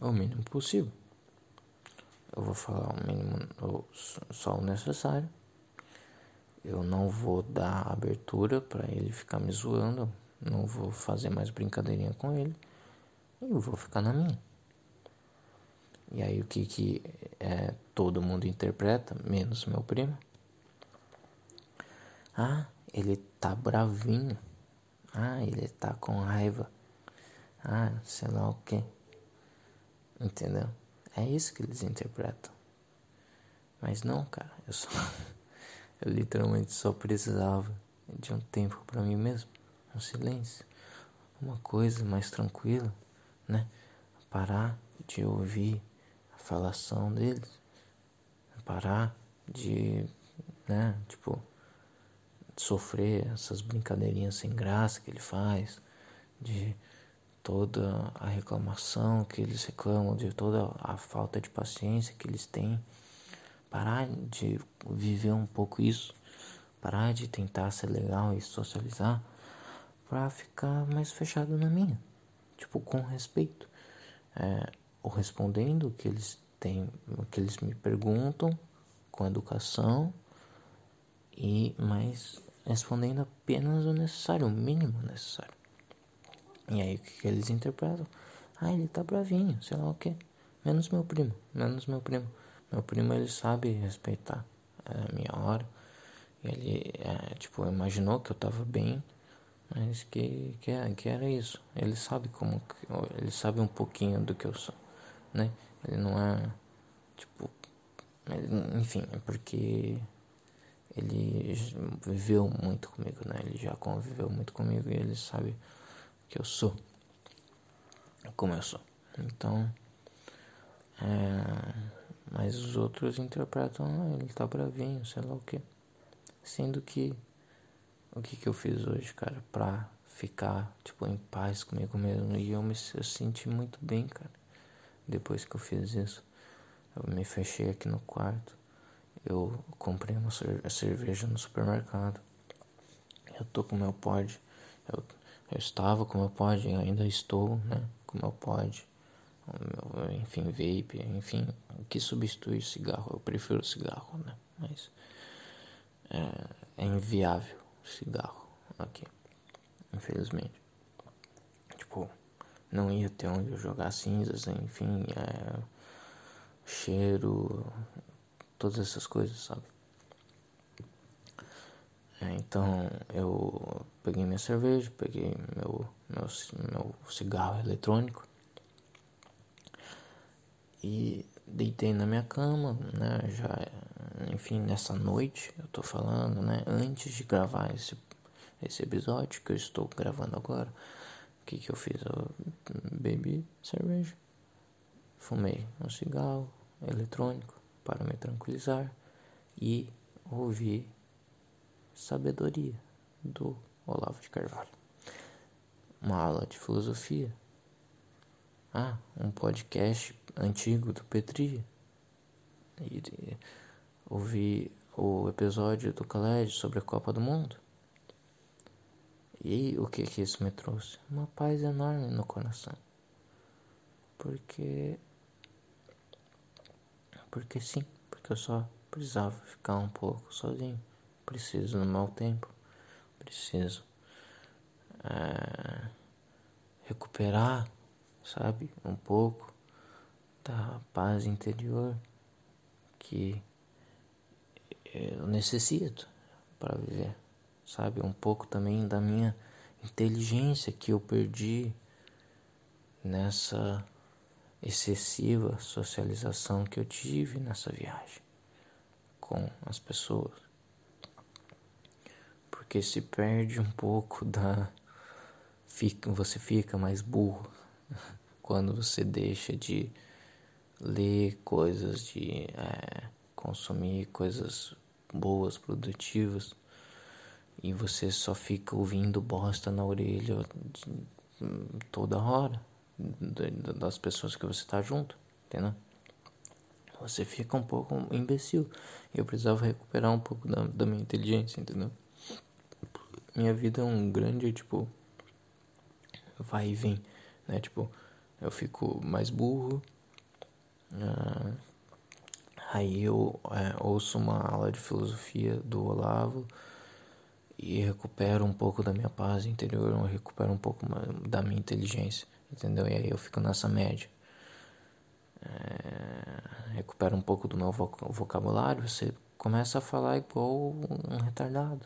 o mínimo possível. Eu vou falar o mínimo, só o necessário. Eu não vou dar abertura para ele ficar me zoando, não vou fazer mais brincadeirinha com ele. Eu vou ficar na minha. E aí o que que é, todo mundo interpreta, menos meu primo? Ah, ele tá bravinho. Ah, ele tá com raiva. Ah, sei lá o que. Entendeu? É isso que eles interpretam. Mas não, cara, eu só. eu literalmente só precisava de um tempo para mim mesmo. Um silêncio. Uma coisa mais tranquila, né? Parar de ouvir a falação deles. Parar de, né? Tipo sofrer essas brincadeirinhas sem graça que ele faz, de toda a reclamação que eles reclamam, de toda a falta de paciência que eles têm. Parar de viver um pouco isso, parar de tentar ser legal e socializar para ficar mais fechado na minha, tipo com respeito, é, ou respondendo o que eles têm, o que eles me perguntam com educação e mais respondendo apenas o necessário, o mínimo necessário. E aí o que, eles interpretam? Ah, ele tá bravinho, sei lá o que. Menos meu primo, menos meu primo. Meu primo ele sabe respeitar a minha hora. Ele, é, tipo, imaginou que eu tava bem, mas que, que, que era isso. Ele sabe como, ele sabe um pouquinho do que eu sou, né? Ele não é, tipo, Mas, enfim, é porque ele viveu muito comigo, né? Ele já conviveu muito comigo e ele sabe que eu sou, como eu sou. Então, é, mas os outros interpretam, ah, ele tá bravinho, sei lá o que. Sendo que, o que que eu fiz hoje, cara, pra ficar, tipo, em paz comigo mesmo. E eu me eu senti muito bem, cara, depois que eu fiz isso. Eu me fechei aqui no quarto. Eu comprei uma cerveja no supermercado. Eu tô com meu pod. Eu, eu estava com meu pod, ainda estou, né? Com meu pod. Enfim, vape, enfim, o que substitui cigarro? Eu prefiro cigarro, né? Mas é, é inviável cigarro aqui, infelizmente. Tipo, não ia ter onde eu jogar cinzas, enfim, é, cheiro, todas essas coisas, sabe? É, então eu peguei minha cerveja, peguei meu, meu, meu cigarro eletrônico e deitei na minha cama, né? Já, enfim, nessa noite eu tô falando, né? Antes de gravar esse, esse episódio que eu estou gravando agora, o que que eu fiz? Eu bebi cerveja, fumei um cigarro eletrônico para me tranquilizar e ouvi sabedoria do Olavo de Carvalho. Uma aula de filosofia. Ah, um podcast antigo do Petri. E, ouvi o episódio do Khaled sobre a Copa do Mundo. E o que que isso me trouxe? Uma paz enorme no coração. Porque porque sim, porque eu só precisava ficar um pouco sozinho. Preciso no meu tempo, preciso é, recuperar, sabe, um pouco da paz interior que eu necessito para viver, sabe, um pouco também da minha inteligência que eu perdi nessa excessiva socialização que eu tive nessa viagem com as pessoas. Porque se perde um pouco da. Fica, você fica mais burro quando você deixa de ler coisas, de é, consumir coisas boas, produtivas, e você só fica ouvindo bosta na orelha toda hora das pessoas que você está junto, entendeu? Você fica um pouco imbecil. Eu precisava recuperar um pouco da, da minha inteligência, entendeu? Minha vida é um grande, tipo, vai e vem, né? Tipo, eu fico mais burro. Uh, aí eu é, ouço uma aula de filosofia do Olavo e recupero um pouco da minha paz interior, eu recupero um pouco da minha inteligência entendeu? E aí eu fico nessa média. É, recupero um pouco do meu vocabulário, você começa a falar igual um retardado,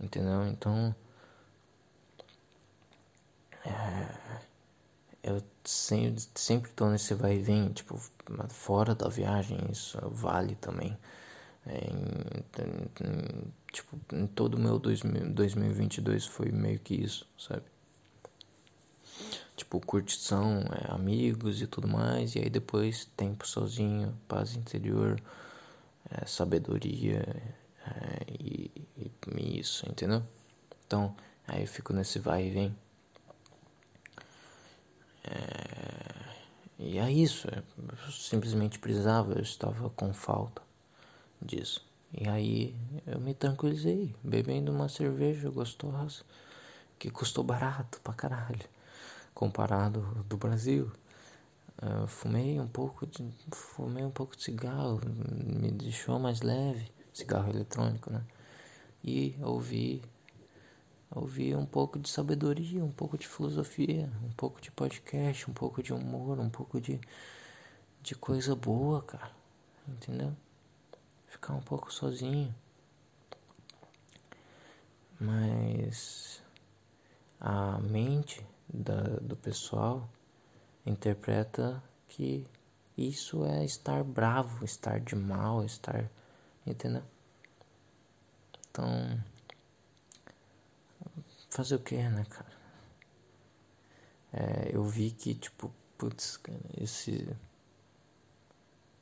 entendeu? Então, é, eu sempre, sempre tô nesse vai e vem, tipo, fora da viagem, isso vale também. É, em, em, tipo, em todo o meu 2000, 2022 foi meio que isso, sabe? tipo curtição, é, amigos e tudo mais, e aí depois tempo sozinho, paz interior, é, sabedoria é, e, e, isso, entendeu? Então, aí eu fico nesse vai e vem. É, e é isso, é, eu simplesmente precisava, eu estava com falta disso. E aí eu me tranquilizei, bebendo uma cerveja gostosa, que custou barato pra caralho comparado do Brasil. Uh, fumei um pouco de fumei um pouco de cigarro, me deixou mais leve, cigarro eletrônico, né? E ouvi ouvi um pouco de sabedoria, um pouco de filosofia, um pouco de podcast, um pouco de humor, um pouco de de coisa boa, cara. Entendeu? Ficar um pouco sozinho. Mas a mente da, do pessoal interpreta que Isso é estar bravo, estar de mal, estar. Entendeu? Então. Fazer o que, né, cara? É, eu vi que, tipo, putz, cara, esse.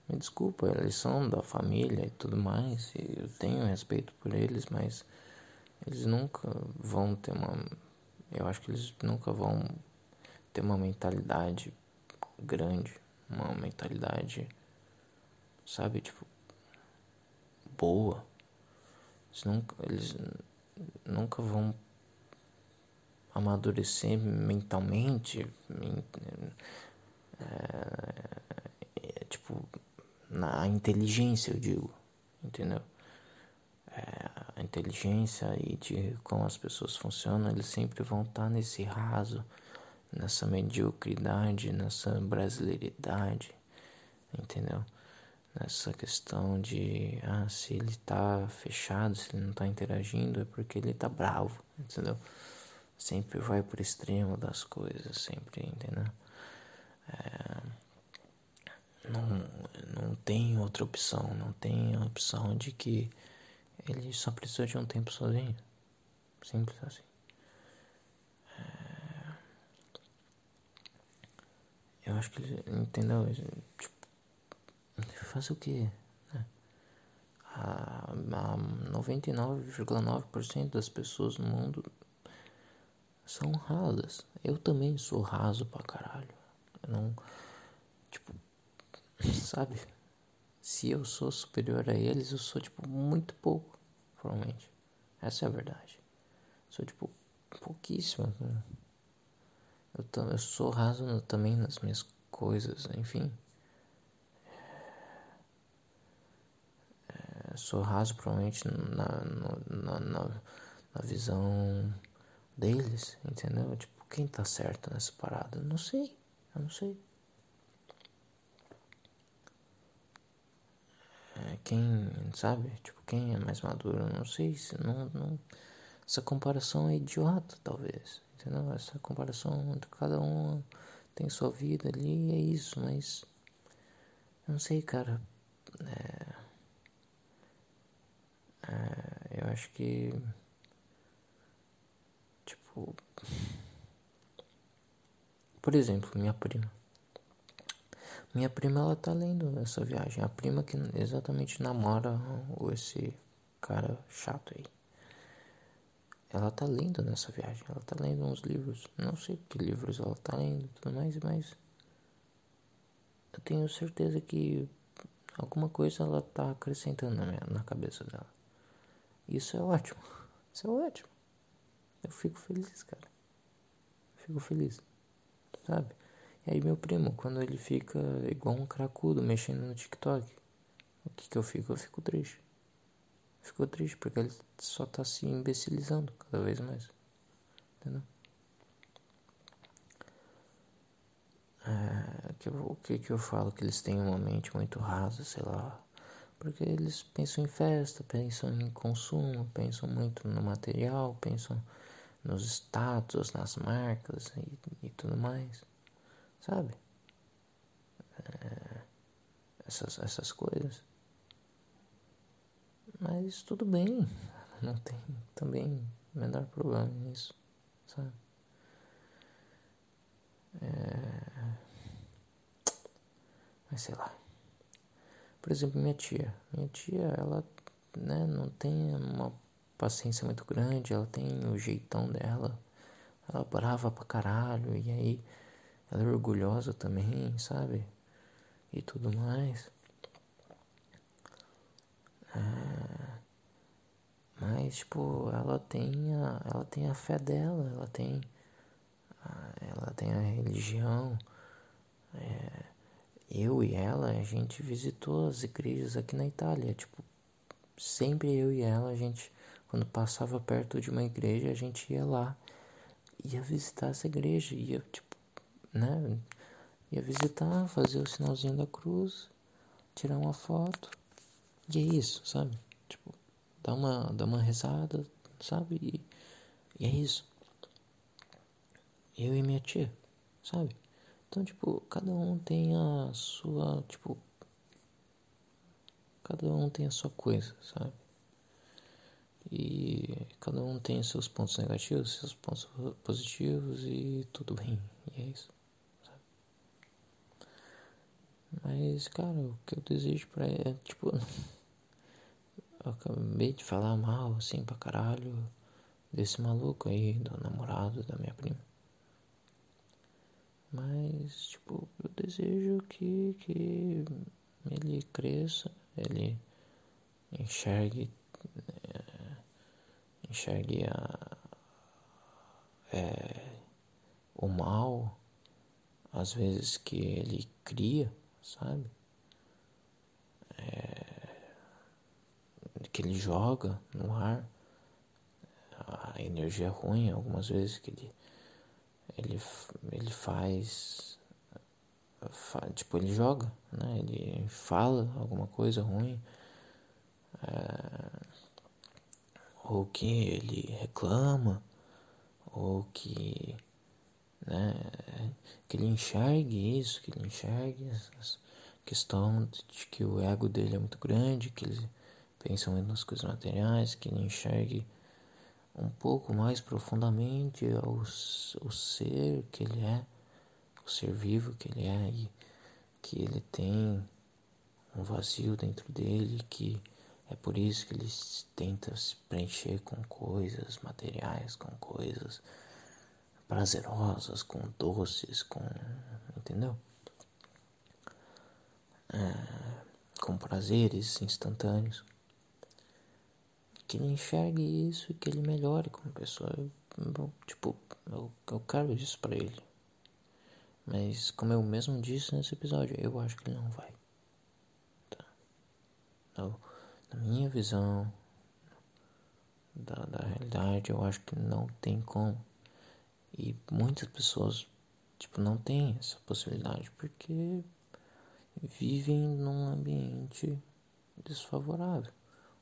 Me desculpa, eles são da família e tudo mais, e eu tenho respeito por eles, mas eles nunca vão ter uma. Eu acho que eles nunca vão ter uma mentalidade grande, uma mentalidade, sabe, tipo, boa. Eles nunca, eles nunca vão amadurecer mentalmente, é, tipo, na inteligência, eu digo, entendeu? É, a inteligência e de como as pessoas funcionam, eles sempre vão estar nesse raso, nessa mediocridade, nessa brasileiridade, entendeu? Nessa questão de, ah, se ele tá fechado, se ele não tá interagindo, é porque ele tá bravo, entendeu? Sempre vai pro extremo das coisas, sempre, entendeu? É, não, não tem outra opção, não tem a opção de que ele só precisa de um tempo sozinho. Simples assim. É... Eu acho que ele entendeu. Tipo, fazer o que? Né? A, a 99,9% das pessoas no mundo são rasas. Eu também sou raso pra caralho. Eu não. Tipo. Sabe? Se eu sou superior a eles, eu sou, tipo, muito pouco provavelmente. Essa é a verdade. Sou tipo pouquíssimo. Né? Eu, eu sou raso também nas minhas coisas, enfim. É, sou raso provavelmente na, na, na, na visão deles, entendeu? Tipo, quem tá certo nessa parada? Não sei, eu não sei. É, quem, sabe? Tipo, quem é mais maduro? Não sei se não, não. Essa comparação é idiota, talvez. Entendeu? Essa comparação entre cada um tem sua vida ali, é isso, mas. Eu não sei, cara. É, é, eu acho que. Tipo. Por exemplo, minha prima. Minha prima, ela tá lendo essa viagem. A prima que exatamente namora esse cara chato aí. Ela tá lendo nessa viagem. Ela tá lendo uns livros. Não sei que livros ela tá lendo e tudo mais, mas. Eu tenho certeza que alguma coisa ela tá acrescentando na, minha, na cabeça dela. Isso é ótimo. Isso é ótimo. Eu fico feliz, cara. Fico feliz. Sabe? E aí meu primo, quando ele fica igual um cracudo mexendo no TikTok, o que que eu fico? Eu fico triste. Fico triste porque ele só tá se imbecilizando cada vez mais. Entendeu? É, que o que que eu falo? Que eles têm uma mente muito rasa, sei lá. Porque eles pensam em festa, pensam em consumo, pensam muito no material, pensam nos status, nas marcas e, e tudo mais sabe? É, essas, essas coisas. Mas tudo bem, não tem também menor problema nisso, sabe? É... Mas sei lá. Por exemplo, minha tia. Minha tia, ela né, não tem uma paciência muito grande, ela tem o jeitão dela. Ela brava pra caralho, e aí ela é orgulhosa também, sabe? E tudo mais. É... Mas, tipo, ela tem a, ela tem a fé dela, ela tem a, ela tem a religião. É... Eu e ela, a gente visitou as igrejas aqui na Itália, tipo, sempre eu e ela, a gente, quando passava perto de uma igreja, a gente ia lá, ia visitar essa igreja, ia, tipo, né? Ia visitar, fazer o sinalzinho da cruz, tirar uma foto. E é isso, sabe? Tipo, dar uma, dar uma rezada, sabe? E, e é isso. Eu e minha tia, sabe? Então, tipo, cada um tem a sua, tipo, cada um tem a sua coisa, sabe? E cada um tem seus pontos negativos, seus pontos positivos e tudo bem. E é isso. Sabe? Mas, cara, o que eu desejo pra é, tipo. Eu acabei de falar mal, assim, pra caralho, desse maluco aí, do namorado da minha prima. Mas, tipo, eu desejo que, que ele cresça, ele enxergue enxergue a, é, o mal, às vezes que ele cria, sabe? É, que ele joga no ar, a energia ruim, algumas vezes que ele, ele, ele faz, faz, tipo, ele joga, né? Ele fala alguma coisa ruim. É, ou que ele reclama, ou que, né, que ele enxergue isso, que ele enxergue essa questão de que o ego dele é muito grande, que ele pensa muito nas coisas materiais, que ele enxergue um pouco mais profundamente o, o ser que ele é, o ser vivo que ele é, e que ele tem um vazio dentro dele que é por isso que eles tentam se preencher com coisas materiais, com coisas prazerosas, com doces, com. Entendeu? É, com prazeres instantâneos. Que ele enxergue isso e que ele melhore como pessoa. Eu, tipo, eu, eu quero isso pra ele. Mas, como eu mesmo disse nesse episódio, eu acho que ele não vai. Tá? Eu, na minha visão da, da realidade, eu acho que não tem como. E muitas pessoas, tipo, não têm essa possibilidade porque vivem num ambiente desfavorável.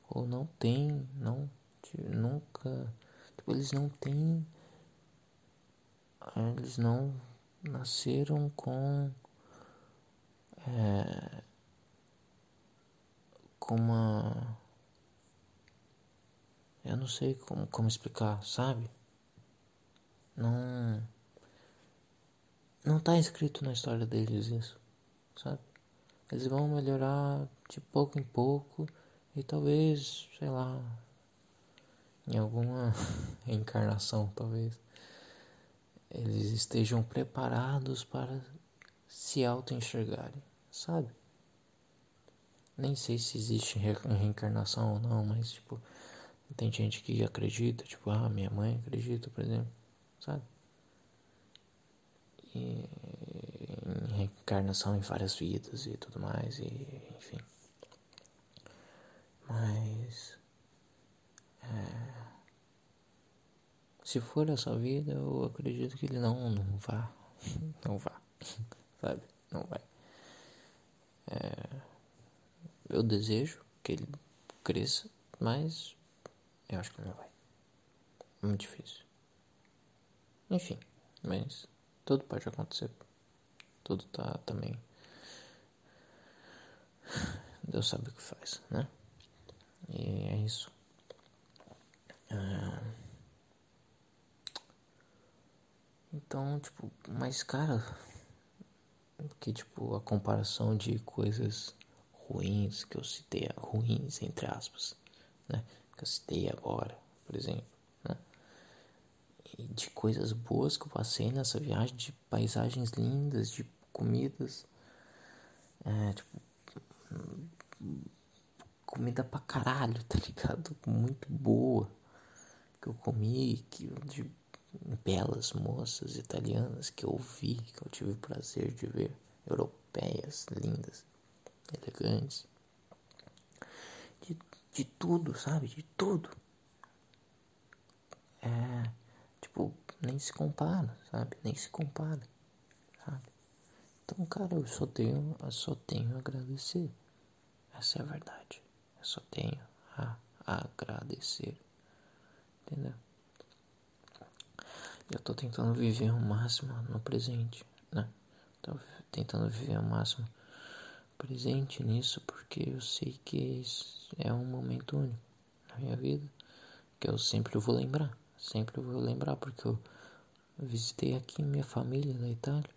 Ou não tem, não, nunca, tipo, eles não têm, eles não nasceram com é, com uma. Eu não sei como, como explicar, sabe? Não. Não tá escrito na história deles isso, sabe? Eles vão melhorar de pouco em pouco e talvez, sei lá, em alguma reencarnação, talvez, eles estejam preparados para se auto-enxergarem, sabe? Nem sei se existe reencarnação ou não, mas tipo, tem gente que acredita, tipo, ah, minha mãe acredita, por exemplo, sabe? E em reencarnação em várias vidas e tudo mais, e enfim. Mas. É, se for essa vida, eu acredito que ele não, não vá. Não vá, sabe? Não vai. É, eu desejo que ele cresça, mas eu acho que não vai. Muito difícil. Enfim, mas tudo pode acontecer. Tudo tá também. Deus sabe o que faz, né? E é isso. Ah, então, tipo, mas cara, que tipo a comparação de coisas ruins que eu citei, ruins entre aspas, né? Que eu citei agora, por exemplo, né? E de coisas boas que eu passei nessa viagem, de paisagens lindas, de comidas, é, tipo, comida pra caralho, tá ligado? Muito boa que eu comi, que de belas moças italianas que eu vi, que eu tive o prazer de ver, europeias lindas elegantes, de, de tudo, sabe? De tudo. É, tipo, nem se compara, sabe? Nem se compara, sabe? Então, cara, eu só tenho, eu só tenho a agradecer. Essa é a verdade. Eu só tenho a agradecer. Entendeu? Eu tô tentando viver o máximo no presente, né? Tô tentando viver ao máximo presente nisso porque eu sei que é um momento único na minha vida que eu sempre vou lembrar, sempre vou lembrar porque eu visitei aqui minha família da Itália.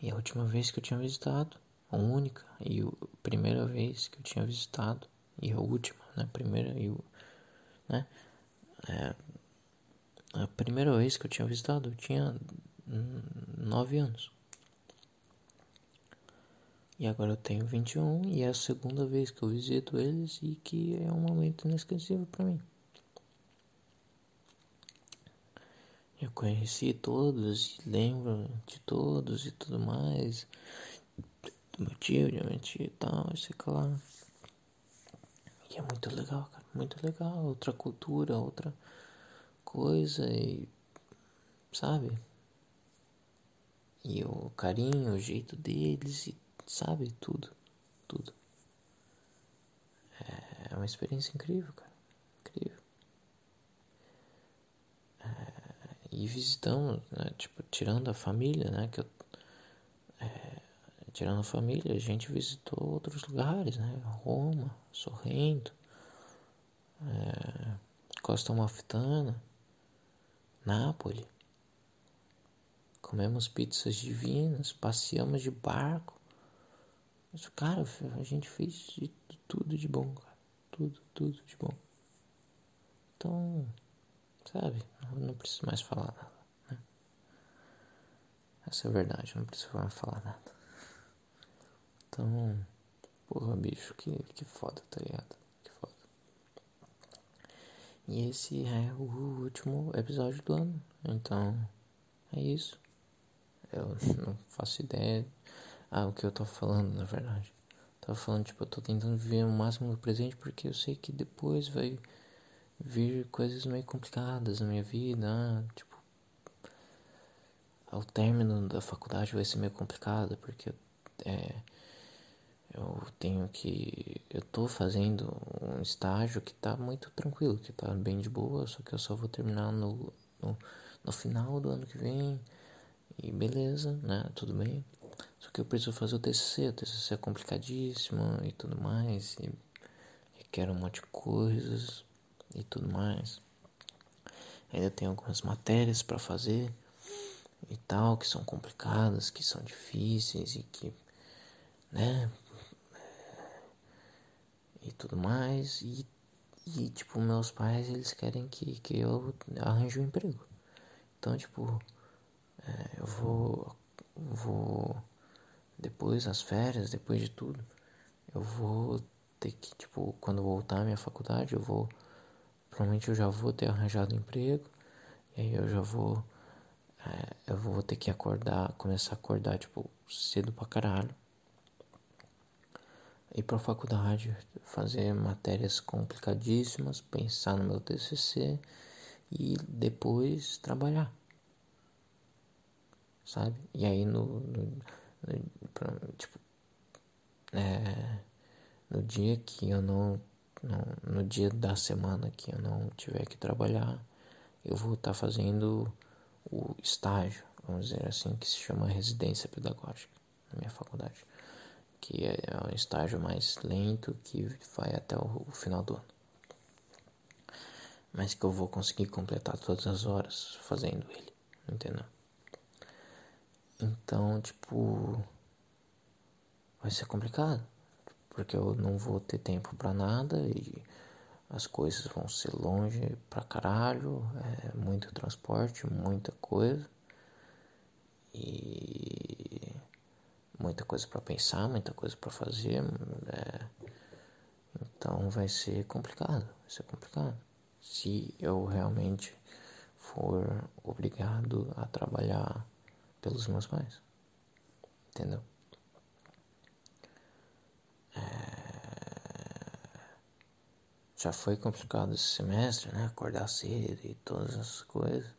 E a última vez que eu tinha visitado, a única e a primeira vez que eu tinha visitado e a última, né, primeira e o, né, é, a primeira vez que eu tinha visitado eu tinha nove anos. E agora eu tenho 21 e é a segunda vez que eu visito eles e que é um momento inesquecível para mim. Eu conheci todos e lembro de todos e tudo mais. Do meu tio, de minha tia e tal, sei lá. E é muito legal, cara. Muito legal. Outra cultura, outra coisa e. Sabe? E o carinho, o jeito deles e sabe? Tudo. Tudo. É uma experiência incrível, cara. Incrível. É, e visitamos, né? Tipo, tirando a família, né? Que eu, é, tirando a família, a gente visitou outros lugares, né? Roma, Sorrento, é, Costa Amalfitana, Nápoles. Comemos pizzas divinas, passeamos de barco. Mas, cara, a gente fez de tudo de bom, cara. Tudo, tudo de bom. Então, sabe, não preciso mais falar nada. Né? Essa é a verdade, não preciso mais falar nada. Então, porra, bicho, que, que foda, tá ligado? Que foda. E esse é o último episódio do ano. Então, é isso. Eu não faço ideia ah, o que eu tô falando, na verdade. Tava falando, tipo, eu tô tentando viver o máximo do presente porque eu sei que depois vai vir coisas meio complicadas na minha vida. Ah, tipo, ao término da faculdade vai ser meio complicado porque é, eu tenho que. Eu tô fazendo um estágio que tá muito tranquilo, que tá bem de boa, só que eu só vou terminar no, no, no final do ano que vem. E beleza, né? Tudo bem. Só que eu preciso fazer o TCC, o TCC é complicadíssimo e tudo mais, e requer um monte de coisas e tudo mais. Ainda tem algumas matérias para fazer e tal, que são complicadas, que são difíceis e que, né, e tudo mais. E, e tipo, meus pais, eles querem que, que eu arranje um emprego. Então, tipo, é, eu vou, vou depois as férias, depois de tudo, eu vou ter que, tipo, quando voltar à minha faculdade, eu vou. Provavelmente eu já vou ter arranjado emprego. E aí eu já vou. É, eu vou ter que acordar, começar a acordar, tipo, cedo pra caralho. Ir pra faculdade, fazer matérias complicadíssimas, pensar no meu TCC e depois trabalhar. Sabe? E aí no, no Pra, tipo, é, no dia que eu não, não, no dia da semana que eu não tiver que trabalhar, eu vou estar tá fazendo o estágio, vamos dizer assim, que se chama residência pedagógica na minha faculdade, que é, é um estágio mais lento que vai até o, o final do ano. Mas que eu vou conseguir completar todas as horas fazendo ele, entendeu? Então, tipo, vai ser complicado, porque eu não vou ter tempo para nada e as coisas vão ser longe pra caralho, é muito transporte, muita coisa. E muita coisa para pensar, muita coisa para fazer. É, então vai ser complicado, vai ser complicado. Se eu realmente for obrigado a trabalhar pelos meus pais. Entendeu? É... Já foi complicado esse semestre, né? Acordar cedo e todas essas coisas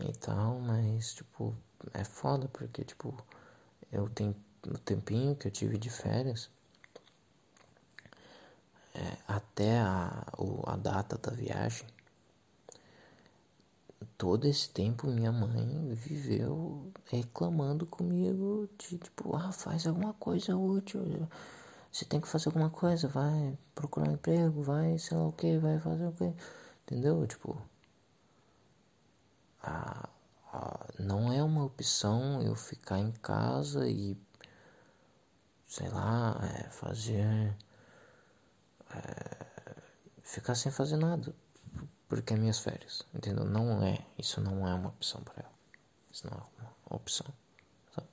e tal, mas tipo, é foda porque tipo, eu tenho o tempinho que eu tive de férias é, até a, o, a data da viagem todo esse tempo minha mãe viveu reclamando comigo de tipo, ah, faz alguma coisa útil. Você tem que fazer alguma coisa, vai procurar um emprego, vai, sei lá o que, vai fazer o que. Entendeu? Tipo. Ah, ah, não é uma opção eu ficar em casa e sei lá, é, fazer. É, ficar sem fazer nada porque é minhas férias, entendeu? Não é, isso não é uma opção para ela. Isso não é uma opção, sabe?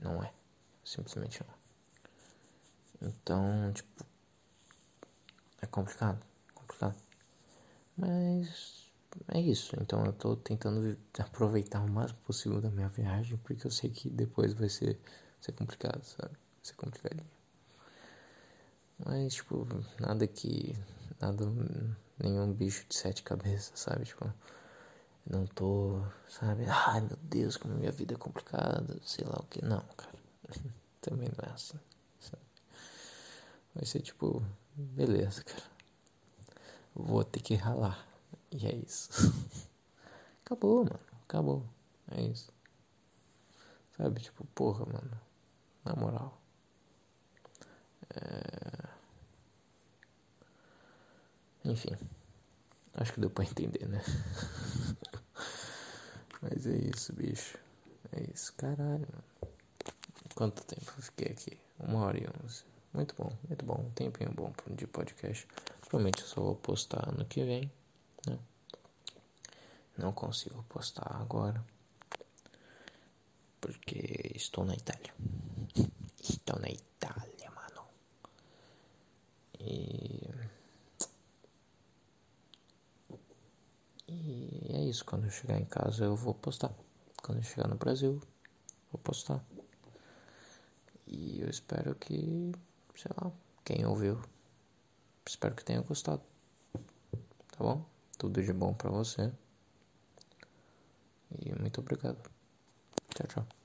Não é, simplesmente não. Então, tipo, é complicado, complicado. Mas é isso. Então eu tô tentando aproveitar o máximo possível da minha viagem, porque eu sei que depois vai ser, ser complicado, sabe? Vai ser complicadinho. Mas, tipo, nada que. Nada nenhum bicho de sete cabeças, sabe? Tipo, não tô, sabe? Ai meu Deus, como minha vida é complicada, sei lá o que. Não, cara. Também não é assim, sabe? Vai ser tipo, beleza, cara. Vou ter que ralar. E é isso. Acabou, mano. Acabou. É isso. Sabe? Tipo, porra, mano. Na moral. É... Enfim. Acho que deu pra entender, né? Mas é isso, bicho. É isso. Caralho. Quanto tempo eu fiquei aqui? Uma hora e onze. Muito bom, muito bom. Um tempinho bom de podcast. Provavelmente eu só vou postar ano que vem, né? Não consigo postar agora. Porque estou na Itália. Estou na Itália, mano. E E é isso, quando eu chegar em casa eu vou postar. Quando eu chegar no Brasil, vou postar. E eu espero que, sei lá, quem ouviu, espero que tenha gostado. Tá bom? Tudo de bom pra você. E muito obrigado. Tchau, tchau.